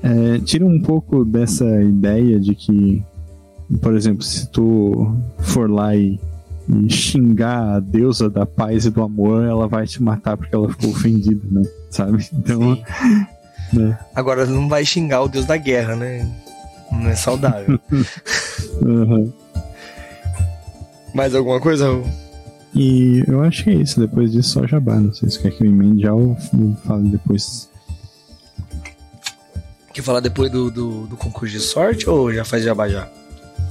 é, tira um pouco dessa ideia de que, por exemplo, se tu for lá e, e xingar a deusa da paz e do amor, ela vai te matar porque ela ficou ofendida, né? Sabe? Então. Né? Agora não vai xingar o deus da guerra, né? Não é saudável. uhum. Mais alguma coisa, Raul? E eu acho que é isso. Depois disso, só jabá. Não sei se quer que eu emende já ou fale depois. Quer falar depois do, do, do, concurso de sorte ou já faz jabá já?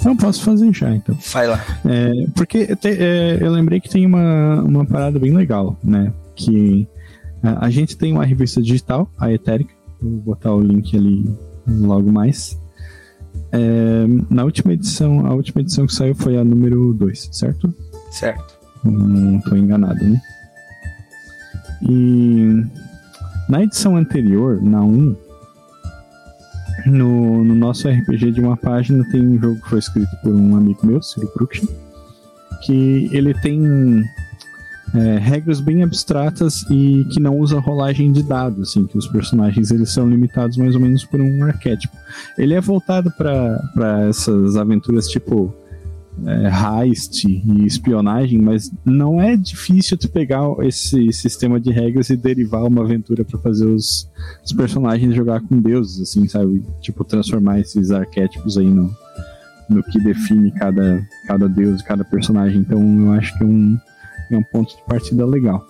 Não, posso fazer já, então. Vai lá. É, porque te, é, eu lembrei que tem uma, uma parada bem legal, né? Que a, a gente tem uma revista digital, a Etérica. Vou botar o link ali logo mais. É, na última edição, a última edição que saiu foi a número 2, certo? Certo. Não estou enganado, né? E na edição anterior, na 1, no, no nosso RPG de uma página tem um jogo que foi escrito por um amigo meu, Ciro Bruxin, que ele tem é, regras bem abstratas e que não usa rolagem de dados, assim, que os personagens eles são limitados mais ou menos por um arquétipo. Ele é voltado para essas aventuras tipo é, heist e espionagem, mas não é difícil tu pegar esse sistema de regras e derivar uma aventura para fazer os, os, personagens jogar com deuses, assim, sabe? Tipo, transformar esses arquétipos aí no, no que define cada, cada deus, cada personagem. Então eu acho que é um, é um ponto de partida legal.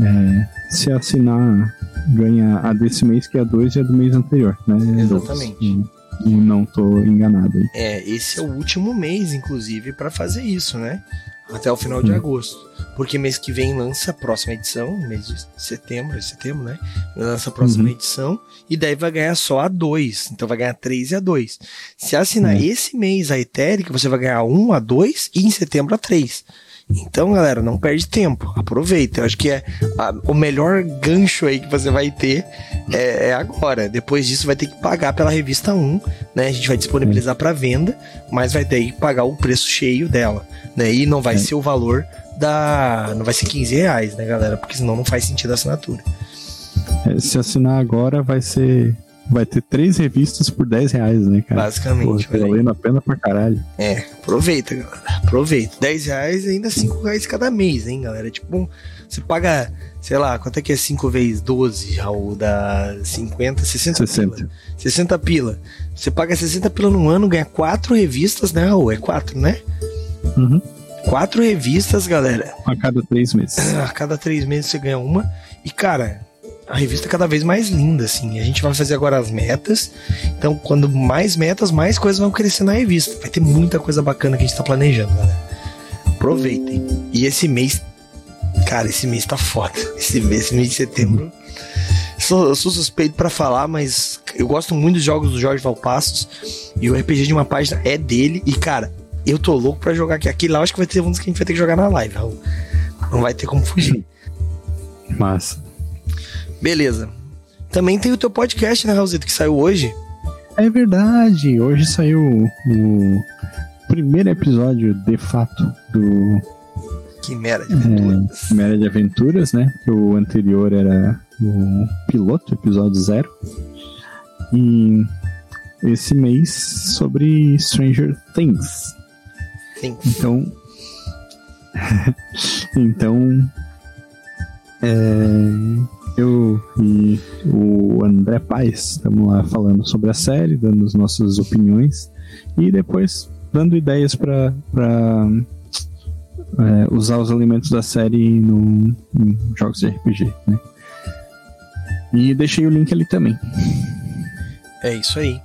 É, se assinar, ganha a desse mês, que é a 2 e a do mês anterior, né? Exatamente. Não tô enganado aí. É, esse é o último mês, inclusive, para fazer isso, né? Até o final de hum. agosto. Porque mês que vem lança a próxima edição, mês de setembro, é setembro, né? Lança a próxima uhum. edição e daí vai ganhar só a 2. Então vai ganhar 3 e a 2. Se assinar uhum. esse mês a Etérica, você vai ganhar 1 um, a 2 e em setembro a 3. Então, galera, não perde tempo. Aproveita. Eu acho que é a, o melhor gancho aí que você vai ter é, é, agora. Depois disso, vai ter que pagar pela revista 1, né? A gente vai disponibilizar para venda, mas vai ter que pagar o preço cheio dela, né? E não vai é. ser o valor da. Não vai ser 15 reais, né, galera? Porque senão não faz sentido a assinatura. É, se assinar agora, vai ser vai ter três revistas por 10 reais, né, cara? Basicamente. Pô, tá valendo a pena pra caralho. É, aproveita, galera. Aproveita. 10 reais ainda 5 reais cada mês, hein, galera? É tipo, você paga, sei lá, quanto é que é 5 vezes 12, Raul? Da 50, 60 60. pila. 60 pila. Você paga 60 pila no ano, ganha 4 revistas, né, Raul? É 4, né? Uhum. Quatro revistas, galera. A cada três meses. A cada três meses você ganha uma. E, cara, a revista é cada vez mais linda, assim. A gente vai fazer agora as metas. Então, quando mais metas, mais coisas vão crescer na revista. Vai ter muita coisa bacana que a gente tá planejando, galera. Aproveitem. E esse mês, cara, esse mês tá foda. Esse, esse mês de setembro. Sou, eu sou suspeito para falar, mas eu gosto muito dos jogos do Jorge Valpassos. E o RPG de uma página é dele. E, cara, eu tô louco para jogar aqui. Aqui lá, acho que vai ter um dos que a gente vai ter que jogar na live. Não vai ter como fugir. Massa. Beleza. Também tem o teu podcast, né, Raulzito, que saiu hoje. É verdade. Hoje saiu o primeiro episódio, de fato, do. Quimera de Aventuras. É, Quimera de Aventuras, né? O anterior era o piloto, episódio zero. E esse mês sobre Stranger Things. Things. Então. então. É eu e o André Paes estamos lá falando sobre a série, dando as nossas opiniões e depois dando ideias para é, usar os elementos da série no, em jogos de RPG, né? E deixei o link ali também. É isso aí.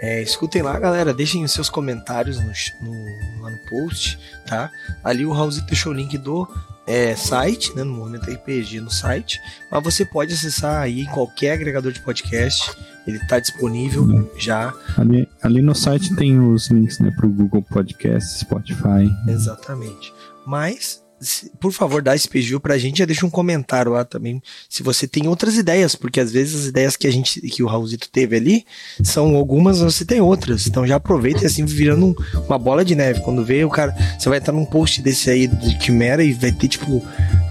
É, escutem lá, galera. Deixem os seus comentários no, no, lá no post, tá? Ali o Raulzito deixou o link do é, site, né, no Movimento RPG no site, mas você pode acessar aí em qualquer agregador de podcast, ele está disponível uhum. já. Ali, ali no site tem os links né, para o Google Podcast, Spotify. Exatamente. Mas por favor, dá esse pedido pra gente, já deixa um comentário lá também, se você tem outras ideias, porque às vezes as ideias que a gente, que o Raulzito teve ali, são algumas, você tem outras, então já aproveita e assim, virando um, uma bola de neve, quando vê o cara, você vai estar num post desse aí de Quimera e vai ter, tipo,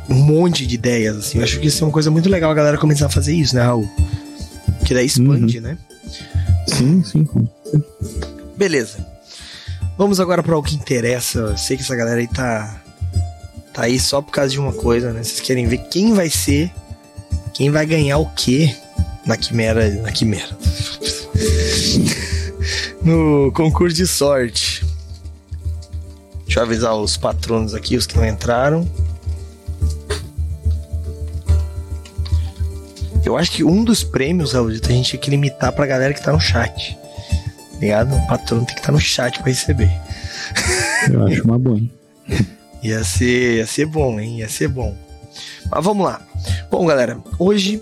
um monte de ideias, assim, eu acho que isso é uma coisa muito legal a galera começar a fazer isso, né, Raul? Que daí expande, uhum. né? Sim, sim. Beleza. Vamos agora para o que interessa. Eu sei que essa galera aí tá tá aí só por causa de uma coisa, né? Vocês querem ver quem vai ser, quem vai ganhar o quê na quimera, na quimera. no concurso de sorte. Deixa eu avisar os patronos aqui, os que não entraram. Eu acho que um dos prêmios, Raulito, a gente tinha que limitar pra galera que tá no chat. Ligado? O patrono tem que estar tá no chat pra receber. Eu acho uma boa. Ia ser, ia ser bom, hein? Ia ser bom. Mas vamos lá. Bom, galera, hoje,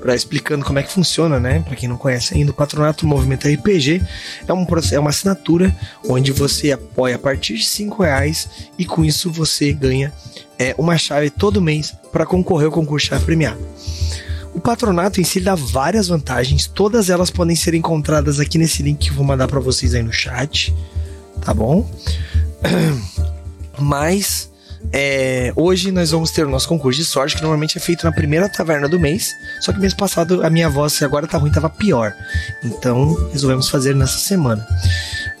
para explicando como é que funciona, né? Para quem não conhece ainda, o Patronato Movimento RPG é, um, é uma assinatura onde você apoia a partir de 5 reais e com isso você ganha é, uma chave todo mês para concorrer ao concurso chave premiado. O patronato em si dá várias vantagens, todas elas podem ser encontradas aqui nesse link que eu vou mandar para vocês aí no chat, tá bom? Mas é, hoje nós vamos ter o nosso concurso de sorte, que normalmente é feito na primeira taverna do mês. Só que mês passado a minha voz agora tá ruim, tava pior. Então resolvemos fazer nessa semana.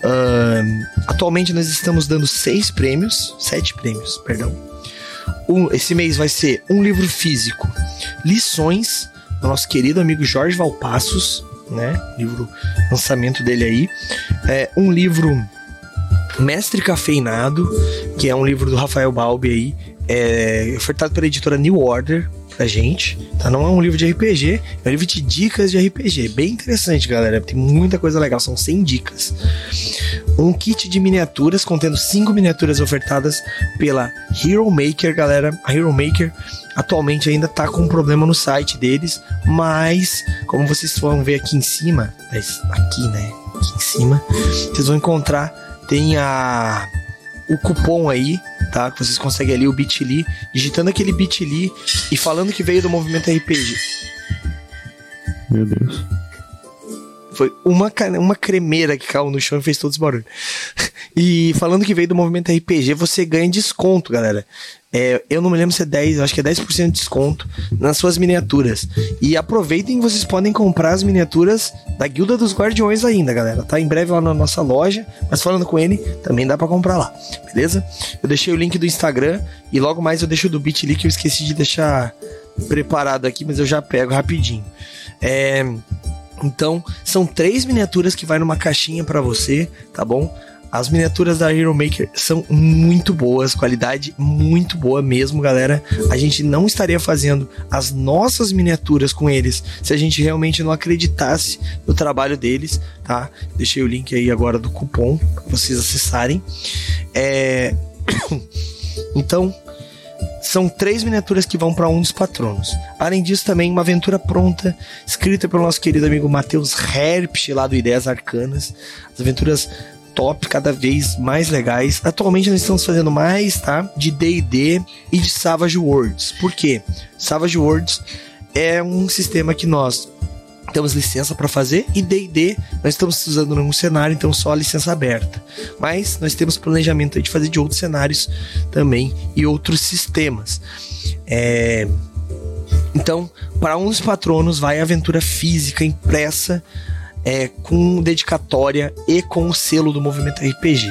Uh, atualmente nós estamos dando seis prêmios, sete prêmios, perdão. Um, esse mês vai ser um livro físico, lições do nosso querido amigo Jorge Valpassos, né? Livro lançamento dele aí. É, um livro Mestre Cafeinado, que é um livro do Rafael Balbi aí, é ofertado pela editora New Order pra gente, tá? Não é um livro de RPG, é um livro de dicas de RPG. Bem interessante, galera. Tem muita coisa legal, são 100 dicas. Um kit de miniaturas contendo 5 miniaturas ofertadas pela Hero Maker, galera. A Hero Maker atualmente ainda tá com um problema no site deles, mas como vocês vão ver aqui em cima, aqui, né? Aqui em cima, vocês vão encontrar tem a o cupom aí, tá? Que vocês conseguem ali o Bitly, digitando aquele Bitly e falando que veio do movimento RPG. Meu Deus. Foi uma, uma cremeira que caiu no chão e fez todos os barulhos. E falando que veio do movimento RPG, você ganha desconto, galera. É, eu não me lembro se é 10, eu acho que é 10% de desconto nas suas miniaturas. E aproveitem, vocês podem comprar as miniaturas da Guilda dos Guardiões ainda, galera. Tá em breve lá na nossa loja, mas falando com ele, também dá para comprar lá, beleza? Eu deixei o link do Instagram e logo mais eu deixo do Bitly que eu esqueci de deixar preparado aqui, mas eu já pego rapidinho. É, então, são três miniaturas que vai numa caixinha para você, tá bom? As miniaturas da Hero Maker são muito boas, qualidade muito boa mesmo, galera. A gente não estaria fazendo as nossas miniaturas com eles se a gente realmente não acreditasse no trabalho deles, tá? Deixei o link aí agora do cupom para vocês acessarem. É... então, são três miniaturas que vão para um dos patronos. Além disso, também uma aventura pronta, escrita pelo nosso querido amigo Matheus Herpsch, lá do Ideias Arcanas. As aventuras top, cada vez mais legais. Atualmente nós estamos fazendo mais, tá? De D&D e de Savage Worlds. Por quê? Savage Worlds é um sistema que nós temos licença para fazer e D&D nós estamos usando num cenário, então só a licença aberta. Mas nós temos planejamento de fazer de outros cenários também e outros sistemas. É... Então, para dos patronos vai aventura física impressa é, com dedicatória e com o selo do movimento RPG,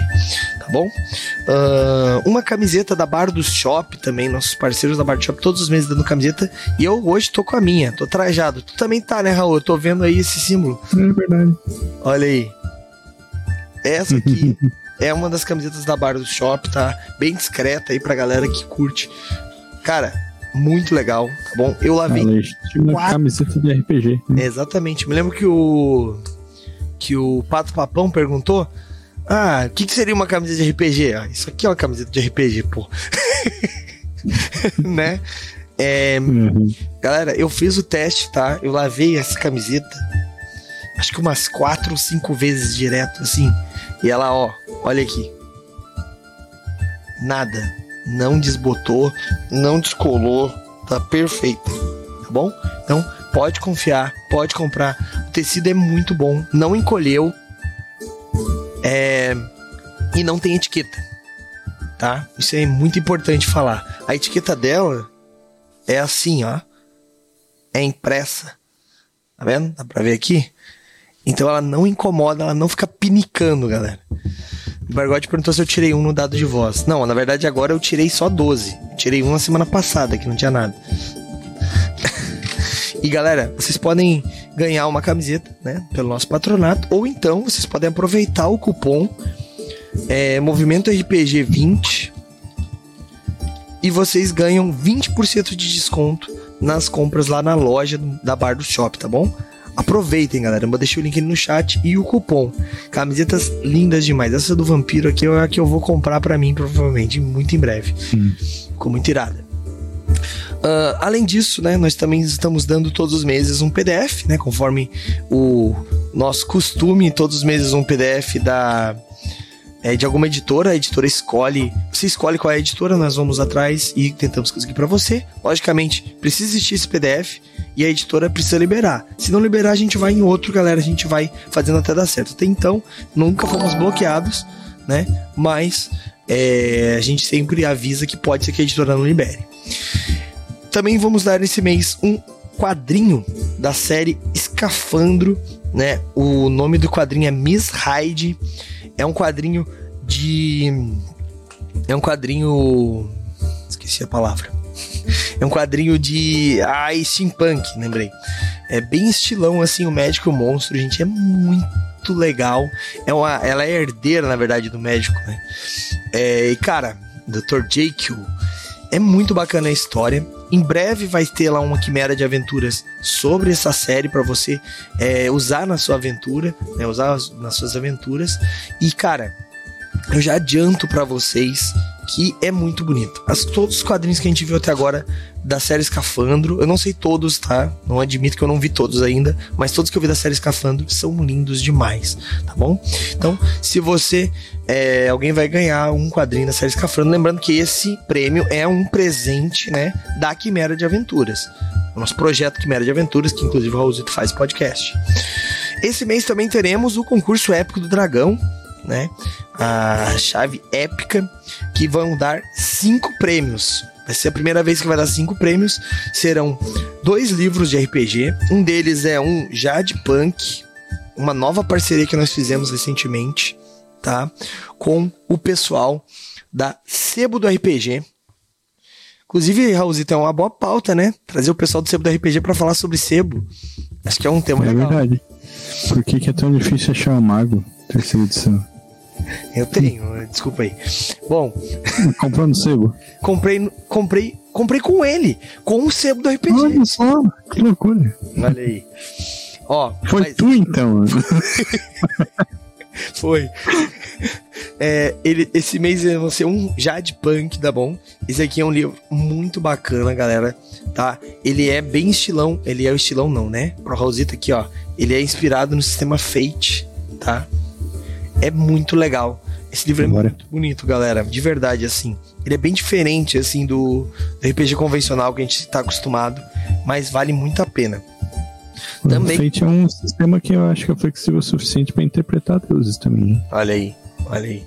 tá bom? Uh, uma camiseta da Bar do Shop também, nossos parceiros da Bar do Shop, todos os meses dando camiseta, e eu hoje tô com a minha, tô trajado. Tu também tá, né, Raul? Eu tô vendo aí esse símbolo. É verdade. Olha aí. Essa aqui é uma das camisetas da Bar do Shop, tá? Bem discreta aí pra galera que curte. Cara, muito legal, tá bom? Eu lavei. Ah, quatro... camiseta de RPG. Né? exatamente. Me lembro que o. Que o Pato Papão perguntou. Ah, o que, que, seria uma camiseta de RPG? Ah, isso aqui é uma camiseta de RPG, pô. né? É, uhum. Galera, eu fiz o teste, tá? Eu lavei essa camiseta. Acho que umas quatro ou cinco vezes direto, assim. E ela, ó, olha aqui. Nada não desbotou, não descolou, tá perfeita, tá bom? Então pode confiar, pode comprar. O tecido é muito bom, não encolheu, é e não tem etiqueta, tá? Isso é muito importante falar. A etiqueta dela é assim, ó, é impressa, tá vendo? Dá pra ver aqui? Então ela não incomoda, ela não fica pinicando, galera. O Bargote perguntou se eu tirei um no dado de voz. Não, na verdade agora eu tirei só 12. Tirei um na semana passada, que não tinha nada. e galera, vocês podem ganhar uma camiseta, né? Pelo nosso patronato. Ou então vocês podem aproveitar o cupom é, Movimento RPG 20 e vocês ganham 20% de desconto nas compras lá na loja da Bar do Shop, tá bom? Aproveitem, galera. Eu deixei o link no chat e o cupom. Camisetas lindas demais. Essa do vampiro aqui é a que eu vou comprar para mim, provavelmente, muito em breve. Hum. Ficou muito irada. Uh, além disso, né, nós também estamos dando todos os meses um PDF, né, conforme o nosso costume, todos os meses um PDF da é, de alguma editora, a editora escolhe, você escolhe qual é a editora, nós vamos atrás e tentamos conseguir para você. Logicamente, precisa existir esse PDF e a editora precisa liberar. Se não liberar, a gente vai em outro, galera, a gente vai fazendo até dar certo. Até então, nunca fomos bloqueados, né? Mas é, a gente sempre avisa que pode ser que a editora não libere. Também vamos dar nesse mês um quadrinho da série Escafandro, né? O nome do quadrinho é Miss Hyde é um quadrinho de. É um quadrinho. Esqueci a palavra. É um quadrinho de. Ai, steampunk, lembrei. É bem estilão, assim, o médico e o monstro, gente. É muito legal. É uma, ela é herdeira, na verdade, do médico, né? É, e, cara, Dr. Jekyll. É muito bacana a história. Em breve vai ter lá uma quimera de aventuras sobre essa série para você é, usar na sua aventura, né, usar nas suas aventuras. E cara, eu já adianto para vocês que é muito bonito. As, todos os quadrinhos que a gente viu até agora da série Escafandro, eu não sei todos, tá? Não admito que eu não vi todos ainda, mas todos que eu vi da série Escafandro são lindos demais, tá bom? Então, se você é, alguém vai ganhar um quadrinho da série Escafandro, lembrando que esse prêmio é um presente, né, da Quimera de Aventuras. O nosso projeto Quimera de Aventuras, que inclusive o Raulzito faz podcast. Esse mês também teremos o concurso épico do dragão, né? A chave épica que vão dar cinco prêmios. Vai ser a primeira vez que vai dar cinco prêmios. Serão dois livros de RPG. Um deles é um Jade Punk, uma nova parceria que nós fizemos recentemente, tá? Com o pessoal da Sebo do RPG. Inclusive, Raulzito, é uma boa pauta, né? Trazer o pessoal do Sebo do RPG para falar sobre Sebo. Acho que é um tema é legal. É verdade. Por que, que é tão difícil achar um mago? Terceira edição. Eu tenho, desculpa aí. Bom. Comprando sebo? Comprei, comprei, comprei com ele, com o sebo do RPG. Olha só, que loucura. Olha aí. Ó, Foi mas... tu então. Foi. É, ele, esse mês vai ser um Jade Punk, tá bom? Esse aqui é um livro muito bacana, galera, tá? Ele é bem estilão, ele é o estilão não, né? Pro Rosita aqui, ó. Ele é inspirado no sistema Fate, tá? É muito legal. Esse livro é muito bonito, galera. De verdade, assim. Ele é bem diferente, assim, do, do RPG convencional que a gente está acostumado, mas vale muito a pena. Também... O Fate é um sistema que eu acho que é flexível o suficiente para interpretar deuses também. Olha aí, olha aí.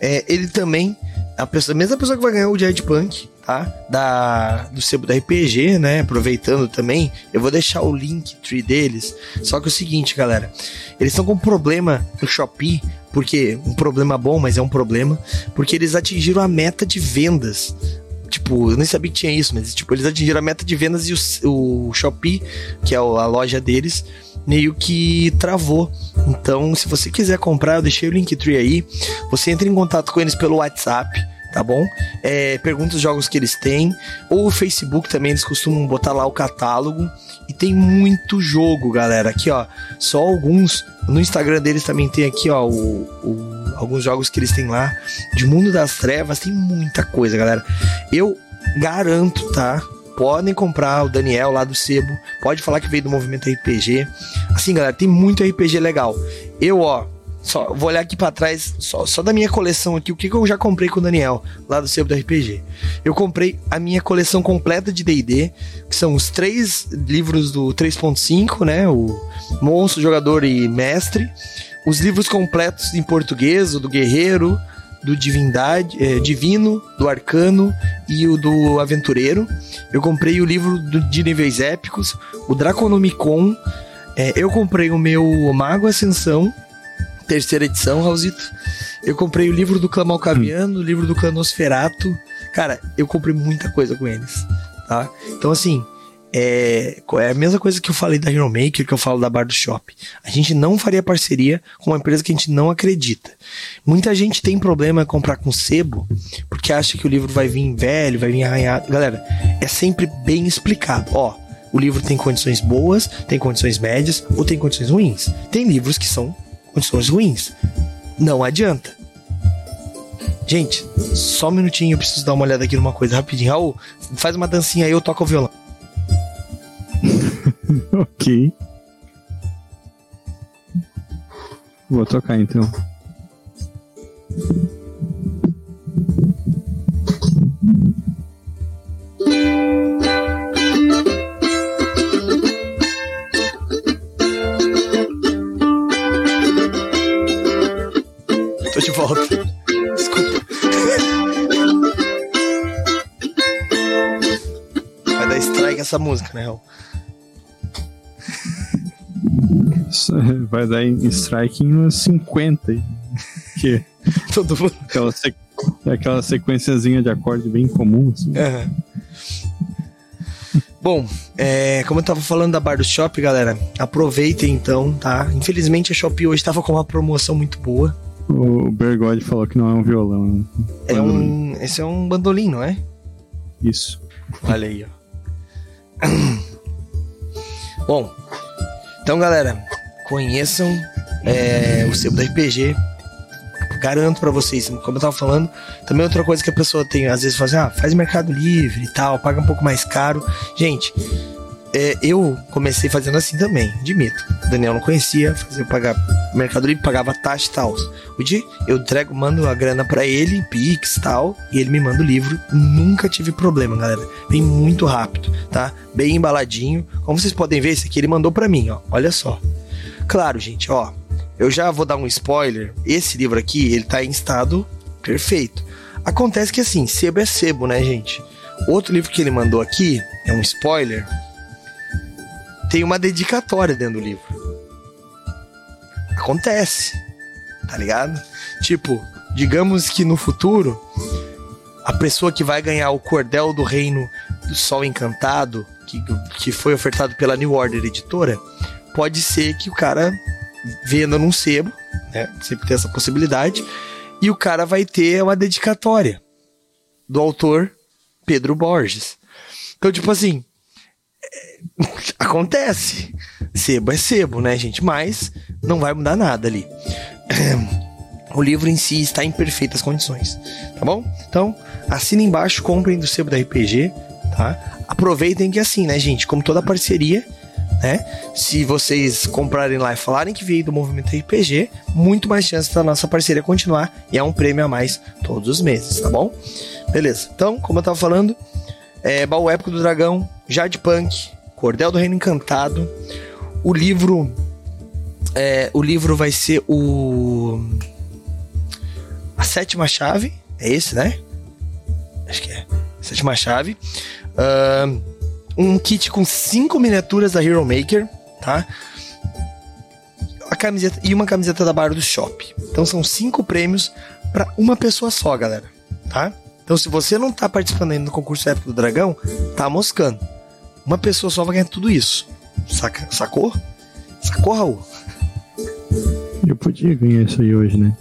É, ele também, a, pessoa, a mesma pessoa que vai ganhar o Jade Punk, tá? Da, do sebo da RPG, né? Aproveitando também, eu vou deixar o link tree deles. Só que é o seguinte, galera, eles estão com um problema no Shopee, porque um problema bom, mas é um problema, porque eles atingiram a meta de vendas tipo, eu nem sabia que tinha isso, mas tipo, eles atingiram a meta de vendas e o, o Shopee, que é a loja deles, meio que travou. Então, se você quiser comprar, eu deixei o Linktree aí. Você entra em contato com eles pelo WhatsApp tá bom? É, pergunta os jogos que eles têm. Ou o Facebook também, eles costumam botar lá o catálogo. E tem muito jogo, galera. Aqui, ó, só alguns. No Instagram deles também tem aqui, ó, o, o, alguns jogos que eles têm lá. De Mundo das Trevas, tem muita coisa, galera. Eu garanto, tá? Podem comprar o Daniel lá do Sebo. Pode falar que veio do movimento RPG. Assim, galera, tem muito RPG legal. Eu, ó, Só, vou olhar aqui para trás, só, só da minha coleção aqui, o que, que eu já comprei com o Daniel, lá do Sebo do RPG. Eu comprei a minha coleção completa de D&D, que são os três livros do 3.5, né? O Monstro, Jogador e Mestre. Os livros completos em português, o do Guerreiro, do Divindade, é, Divino, do Arcano e o do Aventureiro. Eu comprei o livro do, de níveis épicos, o Draconomicon. É, eu comprei o meu Mago Ascensão, terceira edição, Raulzito. Eu comprei o livro do Clã Malcaviano, o livro do Clã Nosferato. Cara, eu comprei muita coisa com eles, tá? Então, assim, é, é a mesma coisa que eu falei da Hero Maker, que eu falo da Bar do Shop. A gente não faria parceria com uma empresa que a gente não acredita. Muita gente tem problema em comprar com sebo, porque acha que o livro vai vir velho, vai vir arranhado. Galera, é sempre bem explicado. Ó, o livro tem condições boas, tem condições médias ou tem condições ruins. Tem livros que são condições ruins. Não adianta. Gente, só um minutinho, eu preciso dar uma olhada aqui numa coisa rapidinho. Raul, faz uma dancinha aí, eu toco o violão. ok. Vou tocar então. Tô de volta. Desculpa. Vai dar strike essa música, né? Vai dar strike em umas 50. Que Todo mundo. aquela, aquela sequenciazinha de acorde bem comum. Assim. Aham. Bom, é, como eu tava falando da Bar do Shop, galera, aproveitem então, tá? Infelizmente a Shop hoje tava com uma promoção muito boa. O Bergode falou que não é um violão. É um, esse é um bandolim, não é? Isso. Olha aí, ó. Bom, então galera, conheçam é, o sebo do RPG. Garanto pra vocês, como eu tava falando, também outra coisa que a pessoa tem, às vezes fala assim, ah, faz mercado livre e tal, paga um pouco mais caro. Gente, é, eu comecei fazendo assim também, admito. O Daniel não conhecia, fazia pagar mercado livre, pagava taxa e tal. Hoje eu entrego, mando a grana pra ele, Pix e tal, e ele me manda o livro. Nunca tive problema, galera. Vem muito rápido, tá? Bem embaladinho. Como vocês podem ver, esse aqui ele mandou pra mim, ó. Olha só. Claro, gente, ó. Eu já vou dar um spoiler. Esse livro aqui, ele tá em estado perfeito. Acontece que assim, sebo é sebo, né, gente? Outro livro que ele mandou aqui, é um spoiler, tem uma dedicatória dentro do livro. Acontece, tá ligado? Tipo, digamos que no futuro, a pessoa que vai ganhar o cordel do reino do Sol Encantado, que, que foi ofertado pela New Order Editora, pode ser que o cara venda num sebo, né? Sempre tem essa possibilidade, e o cara vai ter uma dedicatória do autor Pedro Borges. Então, tipo assim, acontece. Sebo é sebo, né, gente? Mas não vai mudar nada ali. O livro em si está em perfeitas condições, tá bom? Então, assina embaixo, comprem do sebo da RPG, tá? Aproveitem que assim, né, gente? Como toda parceria, né? Se vocês comprarem lá e falarem que veio do movimento RPG, muito mais chance da nossa parceria continuar e é um prêmio a mais todos os meses, tá bom? Beleza. Então, como eu tava falando, é, Baú Épico do Dragão, Jade Punk, Cordel do Reino Encantado. O livro. É, o livro vai ser o. A sétima chave. É esse, né? Acho que é. Sétima chave. Ahn, um kit com cinco miniaturas da Hero Maker, tá? A camiseta e uma camiseta da Bar do Shop. Então são cinco prêmios para uma pessoa só, galera, tá? Então se você não tá participando ainda do concurso Épico do Dragão, tá moscando. Uma pessoa só vai ganhar tudo isso. Saca, sacou? Sacou, Raul? Eu podia ganhar isso aí hoje, né?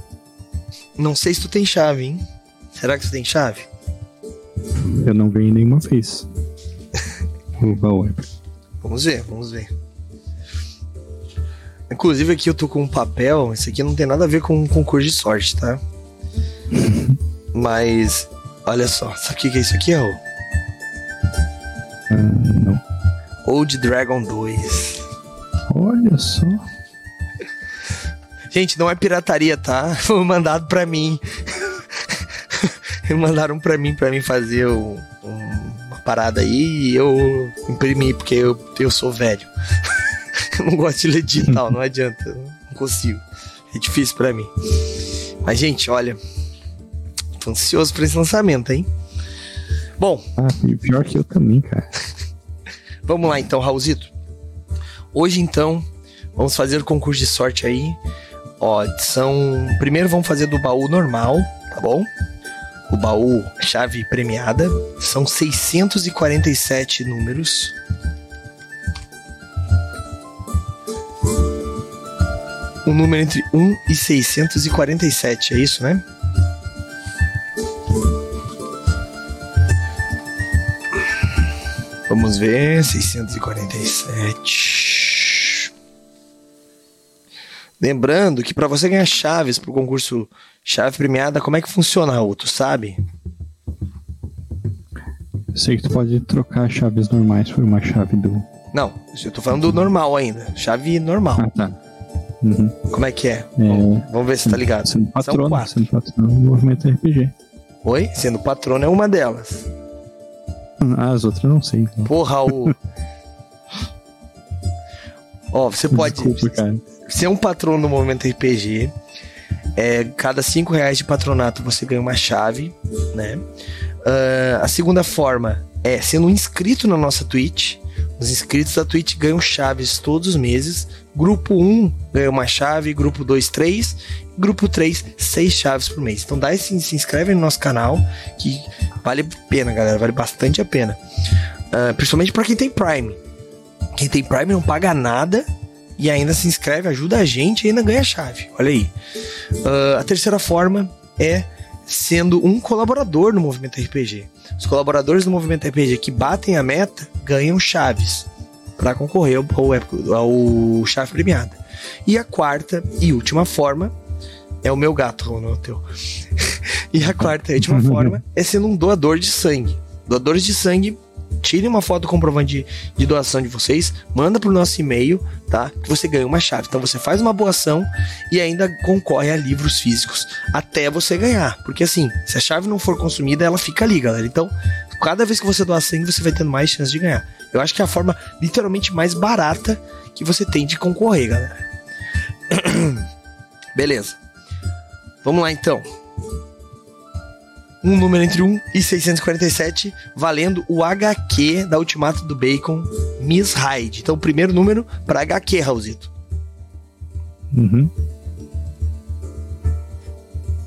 Não sei se tu tem chave, hein? Será que tu tem chave? Eu não ganhei nenhuma vez. O. Vamos ver, vamos ver. Inclusive aqui eu tô com um papel, esse aqui não tem nada a ver com um concurso de sorte, tá? Mas, olha só, sabe o que que é isso aqui, Raul? Ah, não. Old Dragon 2. Olha só. Gente, não é pirataria, tá? Foi mandado pra mim. Mandaram pra mim, pra mim fazer o, uma parada aí e eu imprimi, porque eu, eu sou velho. eu não gosto de ler digital, não adianta. Não consigo. É difícil pra mim. Mas, gente, olha. Tô ansioso pra esse lançamento, hein? Bom. Ah, pior que eu também, cara. Vamos lá então, Raulzito. Hoje então, vamos fazer o concurso de sorte aí. Ó, são. Primeiro vamos fazer do baú normal, tá bom? O baú chave premiada. São 647 números. Um número entre 1 e 647, é isso, né? Vamos ver, 647. Lembrando que para você ganhar chaves pro concurso Chave Premiada, como é que funciona, outro, sabe? Eu sei que tu pode trocar chaves normais por uma chave do. Não, eu tô falando do normal ainda. Chave normal. Ah, tá. Uhum. Como é que é? É, Vamos ver se tá ligado. Sendo quatro. sendo patrono do movimento RPG. Oi? Sendo patrono é uma delas. Ah, as outras eu não sei. Então. Porra, o. Ó, você pode Desculpa, cara. ser um patrono no Movimento RPG. É, cada cinco reais de patronato você ganha uma chave, né? Ah, a segunda forma é sendo inscrito na nossa Twitch. Os inscritos da Twitch ganham chaves todos os meses. Grupo 1 ganha uma chave, grupo 2, 3, grupo 3, 6 chaves por mês. Então dá esse, se inscreve no nosso canal, que vale a pena, galera, vale bastante a pena. Ah, principalmente para quem tem Prime. Quem tem Prime não paga nada e ainda se inscreve, ajuda a gente e ainda ganha chave. Olha aí. Ah, a terceira forma é sendo um colaborador no Movimento RPG. Os colaboradores do Movimento RPG que batem a meta ganham chaves para concorrer ao, ao, ao chave premiada. E a quarta e última forma é o meu gato, não é o teu. e a quarta e última forma é sendo um doador de sangue. Doadores de sangue tirem uma foto comprovante de, de doação de vocês, manda pro nosso e-mail, tá? Que você ganha uma chave. Então você faz uma boa ação e ainda concorre a livros físicos até você ganhar. Porque assim, se a chave não for consumida, ela fica ali, galera. Então, cada vez que você doar sangue, você vai tendo mais chance de ganhar. Eu acho que é a forma literalmente mais barata que você tem de concorrer, galera. Beleza. Vamos lá então um número entre 1 e 647, valendo o HQ da Ultimato do Bacon, Miss Hyde. Então, o primeiro número para HQ, Raulzito. Uhum.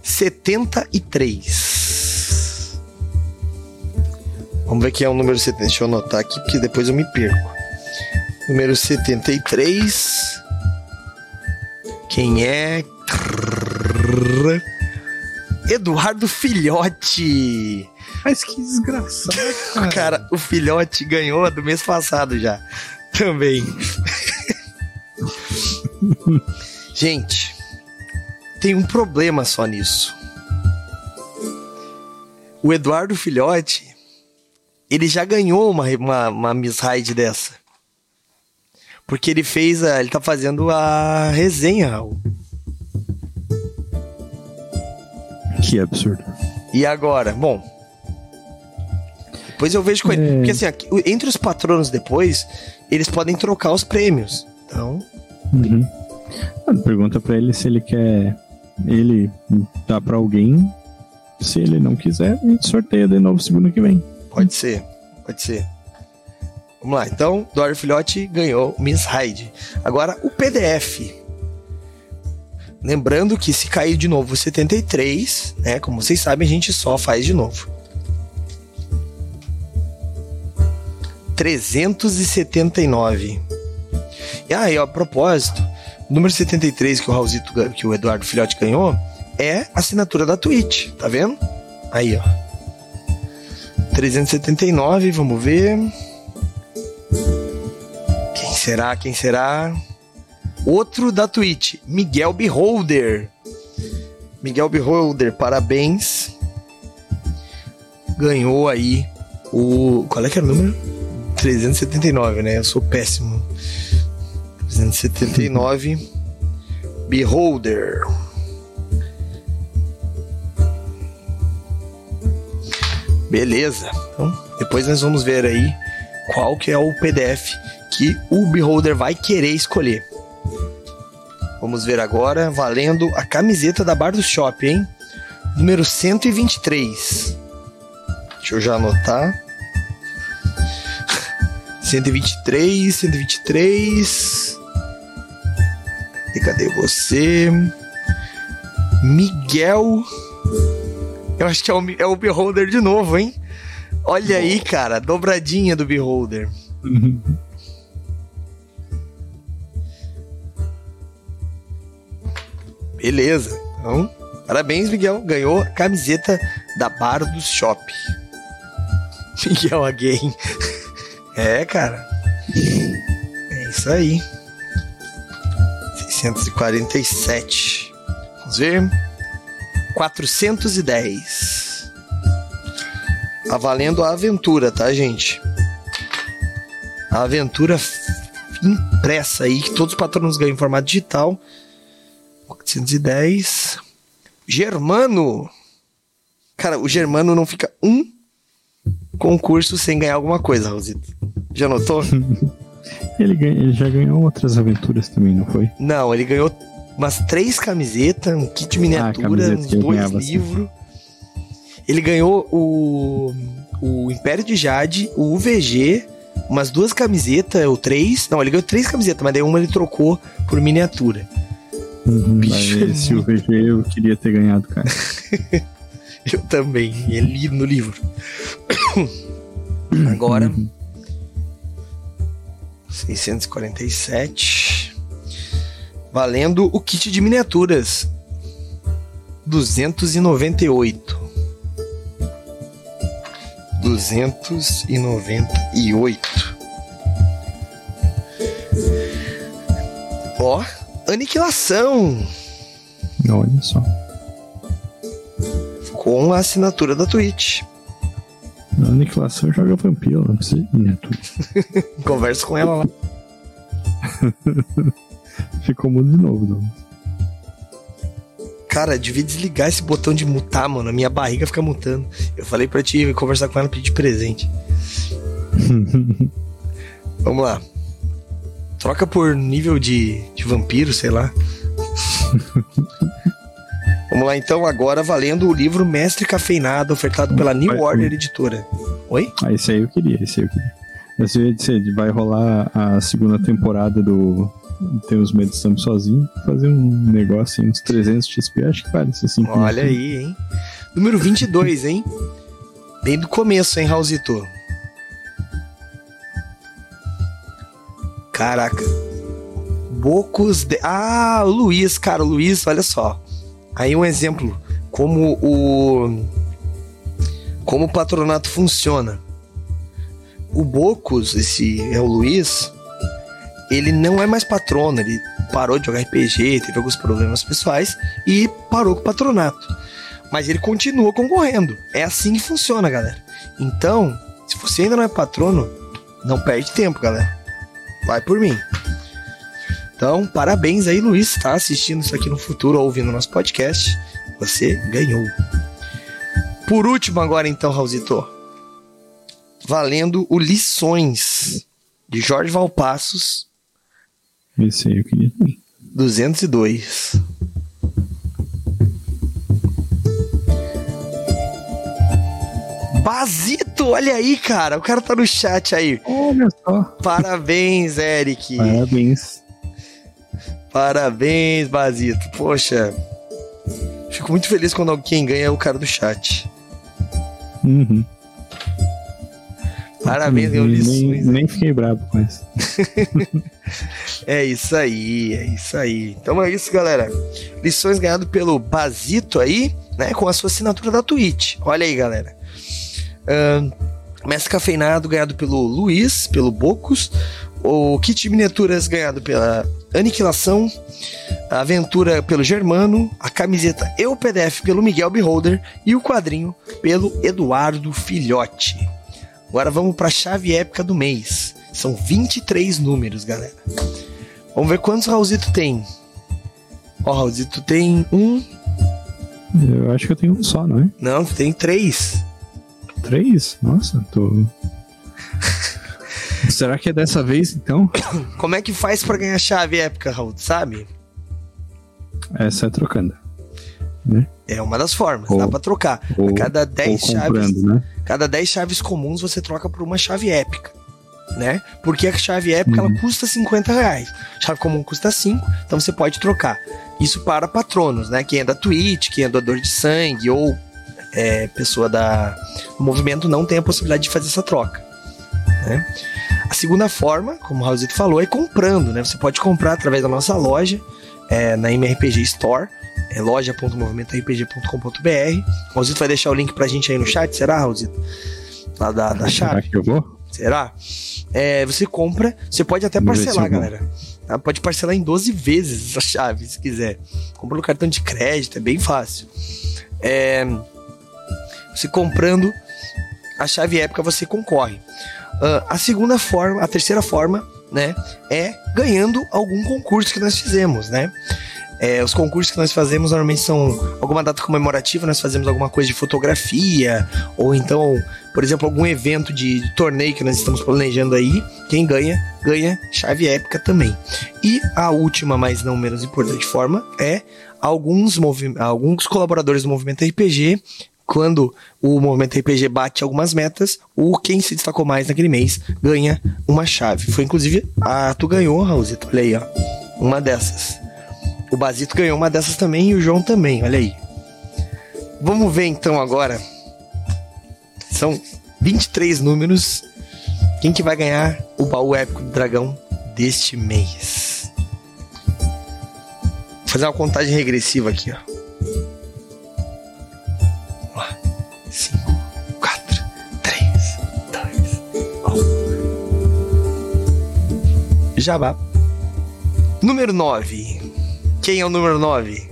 73. Vamos ver quem é o número 70. Deixa eu anotar aqui, porque depois eu me perco. Número 73. Quem é? Eduardo Filhote. Mas que desgraçado, cara. Cara, o Filhote ganhou a do mês passado já. Também. Gente, tem um problema só nisso. O Eduardo Filhote, ele já ganhou uma, uma, uma Miss Hyde dessa. Porque ele fez a. Ele tá fazendo a resenha, Raul. Que absurdo. E agora? Bom. Depois eu vejo com ele. É. Porque assim, aqui, entre os patronos depois, eles podem trocar os prêmios. Então, Uhum. Ah, Pergunta pra ele se ele quer ele dar pra alguém. Se ele não quiser, a gente sorteia de novo segunda que vem. pode ser. Pode ser. Vamos lá. Então, Dória Filhote ganhou Miss Hyde. Agora, o PDF. Lembrando que se cair de novo o 73, né? Como vocês sabem, a gente só faz de novo. 379. E aí, ó, a propósito, o número 73 que o Raulzito, que o Eduardo Filhote ganhou é a assinatura da Twitch, tá vendo? Aí, ó. 379, vamos ver. Quem será? Quem será? Outro da Twitch, Miguel Beholder. Miguel Beholder, parabéns. Ganhou aí o. Qual é que era o número? 379, né? Eu sou péssimo. 379. Beholder. Beleza. Então, depois nós vamos ver aí qual que é o PDF que o Beholder vai querer escolher. Vamos ver agora, valendo a camiseta da Bar do Shop, hein? Número 123. Deixa eu já anotar. 123, 123. E cadê você? Miguel. Eu acho que é o, é o Beholder de novo, hein? Olha aí, cara, dobradinha do Beholder. Beleza. Então, parabéns, Miguel. Ganhou a camiseta da Bar do Shop. Miguel Again. É, cara. É isso aí. 647. Vamos ver. 410. Tá valendo a aventura, tá, gente? A aventura impressa aí, que todos os patronos ganham em formato digital. 410. Germano. Cara, o Germano não fica um concurso sem ganhar alguma coisa, Rosito. Já notou? ele, ganha, ele já ganhou outras aventuras também, não foi? Não, ele ganhou umas três camisetas, um kit de miniatura, ah, uns dois livros. Assim. Ele ganhou o, o Império de Jade, o UVG, umas duas camisetas, ou três. Não, ele ganhou três camisetas, mas daí uma ele trocou por miniatura. Uhum, Bicho, esse UVG eu queria ter ganhado, cara. eu também, é lido no livro. Agora. 647. Valendo o kit de miniaturas. 298. 298. Ó, aniquilação. Olha só. Com a assinatura da Twitch. Na aniquilação joga vampiro, não precisa de miniatura. Conversa com ela lá. Ficou mudo de novo, não. Cara, devia desligar esse botão de mutar, mano. A minha barriga fica mutando. Eu falei pra ti conversar com ela pedir presente. Vamos lá. Troca por nível de, de vampiro, sei lá. Vamos lá então, agora valendo o livro Mestre Cafeinado, ofertado pela New vai, Order Editora. Oi? Ah, esse aí eu queria, esse aí eu queria. Esse ia dizer, vai rolar a segunda temporada do Tem os Medos Estamos Sozinho, fazer um negócio aí, uns 300 XP, acho que ser simples. Olha aí, hein? Número 22, hein? Bem do começo, hein, Raulzito? Caraca. Bocos de... Ah, o Luiz, cara, o Luiz, olha só. Aí um exemplo, como o como o patronato funciona. O Bocos, esse é o Luiz, ele não é mais patrono, ele parou de jogar RPG, teve alguns problemas pessoais e parou com o patronato. Mas ele continua concorrendo. É assim que funciona, galera. Então, se você ainda não é patrono, não perde tempo, galera. Vai por mim. Então, parabéns aí, Luiz, tá assistindo isso aqui no futuro ou ouvindo nosso podcast. Você ganhou. Por último, agora então, Raulzito. Valendo o Lições de Jorge Valpassos. Esse aí eu queria também. 202. Basito, olha aí, cara. O cara tá no chat aí. Olha só. Parabéns, Eric. Parabéns. Parabéns, Basito. Poxa, fico muito feliz quando alguém ganha é o cara do chat. Uhum. Parabéns, ganhou lições. Nem, nem fiquei bravo com isso. é isso aí, é isso aí. Então é isso, galera. Lições ganhado pelo Basito aí, né? Com a sua assinatura da Twitch. Olha aí, galera. Uh, Mestre Cafeinado ganhado pelo Luiz, pelo Bocos. O kit miniaturas ganhado pela Aniquilação, a aventura pelo Germano, a camiseta e o PDF pelo Miguel Beholder e o quadrinho pelo Eduardo Filhote. Agora vamos para a chave épica do mês. São 23 números, galera. Vamos ver quantos Raulzito tem. Ó, Raulzito, tem um. Eu acho que eu tenho um só, não é? Não, tem três. Três? Nossa, tô. Será que é dessa vez então? Como é que faz pra ganhar chave épica, Raul? Sabe? Essa é trocando. Né? É uma das formas, Ou- dá pra trocar. ou- a cada 10 Ou chaves. né? Cada 10 chaves comuns você troca por uma chave épica. Né? Porque a chave épica Uhum. ela custa 50 reais. Chave comum custa 5, então você pode trocar. Isso para patronos, né? Quem é da Twitch, quem é doador de sangue ou é, pessoa da do movimento não tem a possibilidade de fazer essa troca. Né? A segunda forma, como o Raulzito falou, é comprando, né? Você pode comprar através da nossa loja, é, na MRPG Store, é loja.movimentorpg.com.br. O Raulzito vai deixar o link pra gente aí no chat, será, Raulzito? Lá da, da Será chave. que eu vou? Será? É, você compra, você pode até parcelar, galera. tá? Pode parcelar em 12 vezes essa chave, se quiser. Compra no cartão de crédito, é bem fácil. É, você comprando a chave épica, você concorre. Ah, a segunda forma, a terceira forma, né, é ganhando algum concurso que nós fizemos, né? É, os concursos que nós fazemos normalmente são alguma data comemorativa, nós fazemos alguma coisa de fotografia, ou então, por exemplo, algum evento de, de torneio que nós estamos planejando aí. Quem ganha, ganha chave épica também. E a última, mas não menos importante forma, é alguns, alguns colaboradores do Movimento RPG. Quando o Movimento RPG bate algumas metas, o quem se destacou mais naquele mês ganha uma chave. Foi inclusive a tu ganhou, Raulzito. Olha aí, ó. Uma dessas. O Basito ganhou uma dessas também e o João também, olha aí. Vamos ver então agora. São 23 números. Quem que vai ganhar o baú épico do dragão deste mês? Vou fazer uma contagem regressiva aqui, ó. Jabá. Número 9. Quem é o número 9?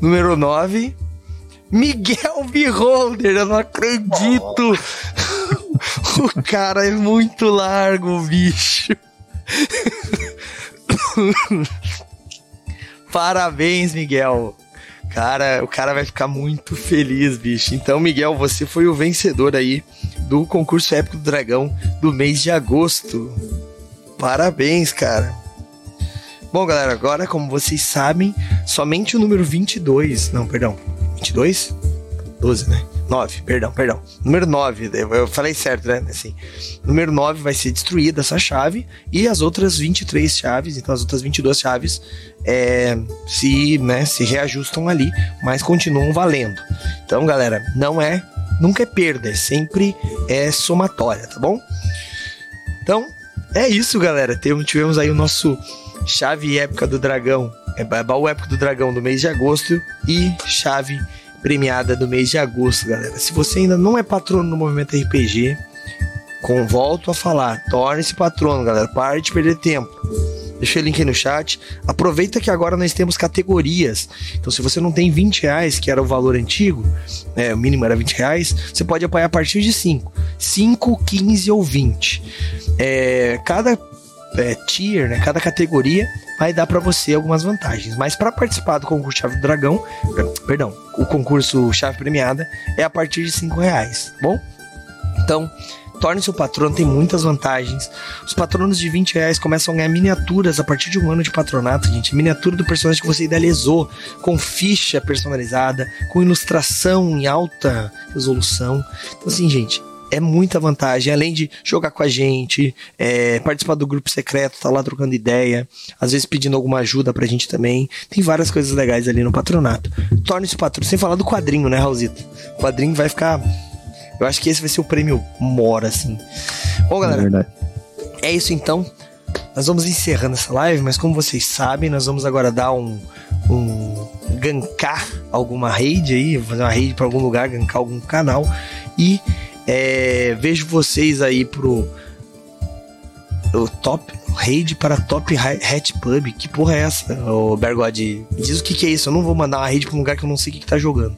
Número 9. Miguel Beholder, eu não acredito. o cara é muito largo, bicho. Parabéns, Miguel. Cara, o cara vai ficar muito feliz, bicho. Então, Miguel, você foi o vencedor aí do concurso épico do dragão do mês de agosto. Parabéns, cara. Bom, galera, agora, como vocês sabem, somente o número 22, não, perdão, 22? 12, né? 9, perdão, perdão. Número 9, eu eu falei certo, né? Assim, número 9 vai ser destruída essa chave e as outras 23 chaves, então as outras 22 chaves é, se, né, se reajustam ali, mas continuam valendo. Então, galera, não é, nunca é perda, é sempre é somatória, tá bom? Então, é isso, galera. Tivemos aí o nosso chave épica do dragão, é ba- baú épico do dragão do mês de agosto e chave premiada do mês de agosto, galera. Se você ainda não é patrono no Movimento RPG, com volto a falar, torne-se patrono, galera. Pare de perder tempo. Deixa o link aí no chat. Aproveita que agora nós temos categorias. Então, se você não tem 20 reais, que era o valor antigo, né, o mínimo era 20 reais, você pode apoiar a partir de 5. 5, 15 ou 20. É, cada é, tier, né, cada categoria vai dar para você algumas vantagens. Mas para participar do concurso Chave do Dragão, per- perdão, o concurso Chave Premiada é a partir de 5 reais, tá bom? Então, torne-se o patrono, tem muitas vantagens. Os patronos de 20 reais começam a ganhar miniaturas a partir de um ano de patronato, gente. Miniatura do personagem que você idealizou, com ficha personalizada, com ilustração em alta resolução. Então, assim, gente, é muita vantagem. Além de jogar com a gente, é, participar do grupo secreto, tá lá trocando ideia, às vezes pedindo alguma ajuda pra gente também. Tem várias coisas legais ali no patronato. Torne-se patrono, sem falar do quadrinho, né, Raulzito? O quadrinho vai ficar. Eu acho que esse vai ser o prêmio Mora, assim. Bom, É galera, verdade. é isso então. Nós vamos encerrando essa live, mas como vocês sabem, nós vamos agora dar um. um gankar alguma raid aí, fazer uma raid pra algum lugar, gankar algum canal. E é, vejo vocês aí pro. O top. Raid para Top Hat Pub. Que porra é essa, ô Bergode? Me diz o que, que é isso. Eu não vou mandar uma raid pra um lugar que eu não sei o que, que tá jogando.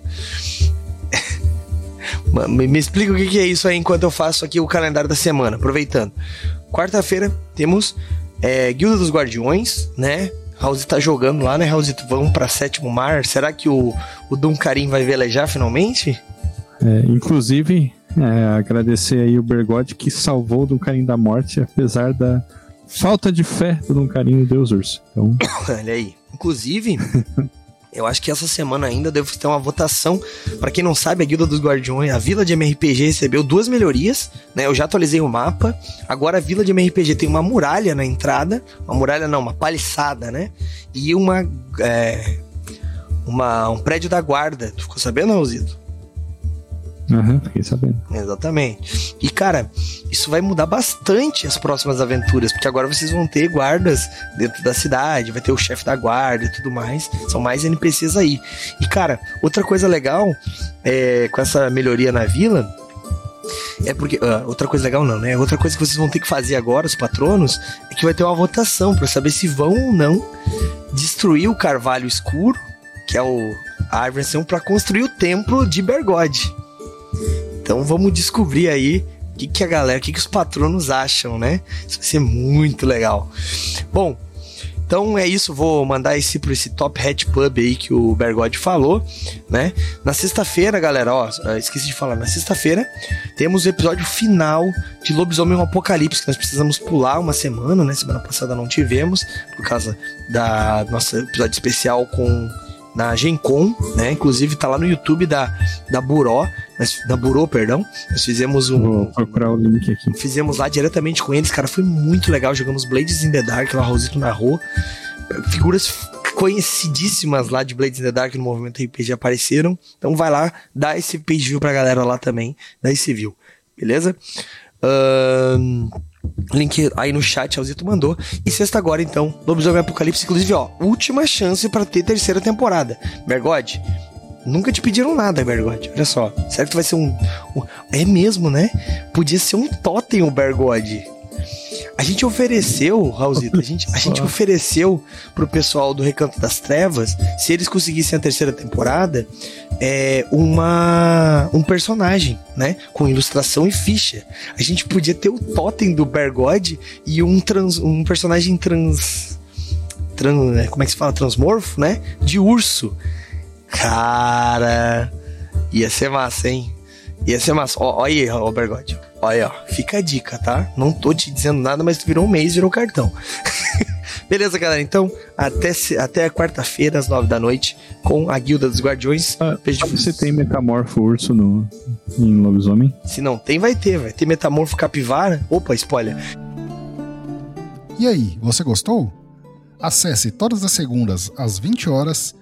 Me, me explica o que, que é isso aí enquanto eu faço aqui o calendário da semana. Aproveitando. Quarta-feira temos é, Guilda dos Guardiões, né? Raulzito tá jogando lá, né, Raulzito? Vamos pra sétimo mar. Será que o, o Duncarim vai velejar finalmente? É, inclusive, é, agradecer aí o Bergode que salvou o Duncarim da morte, apesar da falta de fé do Duncarim no Deus Urso. Então... Olha aí. Inclusive, eu acho que essa semana ainda devo ter uma votação. Para quem não sabe, a Guilda dos Guardiões, a Vila de MRPG recebeu duas melhorias, né? Eu já atualizei o mapa. Agora a Vila de MRPG tem uma muralha na entrada, uma muralha não, uma paliçada, né? E uma é, uma um prédio da guarda. Tu ficou sabendo, Raulzito? Uhum, fiquei sabendo. Exatamente. E, cara, isso vai mudar bastante as próximas aventuras, porque agora vocês vão ter guardas dentro da cidade, vai ter o chefe da guarda e tudo mais. São mais NPCs aí. E, cara, outra coisa legal é, com essa melhoria na vila. É porque. Uh, outra coisa legal não, né? Outra coisa que vocês vão ter que fazer agora, os patronos, é que vai ter uma votação para saber se vão ou não destruir o carvalho escuro, que é o a árvore para construir o templo de Bergode. Então vamos descobrir aí o que, que a galera, o que, que os patronos acham, né? Isso vai ser muito legal. Bom, então é isso, vou mandar esse para esse Top Hat Pub aí que o Bergode falou, né? Na sexta-feira, galera, ó, esqueci de falar, na sexta-feira temos o episódio final de Lobisomem Apocalipse, que nós precisamos pular uma semana, né? Semana passada não tivemos, por causa da nossa episódio especial com na Gencom, né? Inclusive tá lá no YouTube da, da Buró, da Burô, perdão. Nós fizemos um. Vou procurar o link aqui. Fizemos lá diretamente com eles, cara, foi muito legal. Jogamos Blades in the Dark, lá Rosito narrou. Figuras conhecidíssimas lá de Blades in the Dark no movimento RPG apareceram. Então vai lá, dá esse page view pra galera lá também, dá esse view, beleza? Ahn. Uh... Link aí no chat, Alzito mandou. E sexta agora, então, Lobisomem Apocalipse. Inclusive, ó, última chance para ter terceira temporada. Bergode, nunca te pediram nada, Bergode. Olha só. Será que tu vai ser um, um. É mesmo, né? Podia ser um totem o Bergode. A gente ofereceu, Raulzito, a gente, a gente ofereceu pro pessoal do Recanto das Trevas, se eles conseguissem a terceira temporada, é, uma um personagem, né? Com ilustração e ficha. A gente podia ter o totem do Bergode e um, trans, um personagem trans, trans. Né? Como é que se fala? Transmorfo, né? De urso. Cara. Ia ser massa, hein? Ia ser massa. Ó aí, ó, Bergode. Olha, ó, fica a dica, tá? Não tô te dizendo nada, mas virou um mês, virou cartão. Beleza, galera? Então, até, até quarta-feira, às nove da noite, com a Guilda dos Guardiões. Ah, você tem Metamorfo Urso no, em Lobisomem? Se não tem, vai ter. Vai ter Metamorfo Capivara. Opa, spoiler. E aí, você gostou? Acesse todas as segundas às 20 horas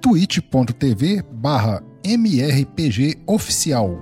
twitch.tv barra mrpgoficial.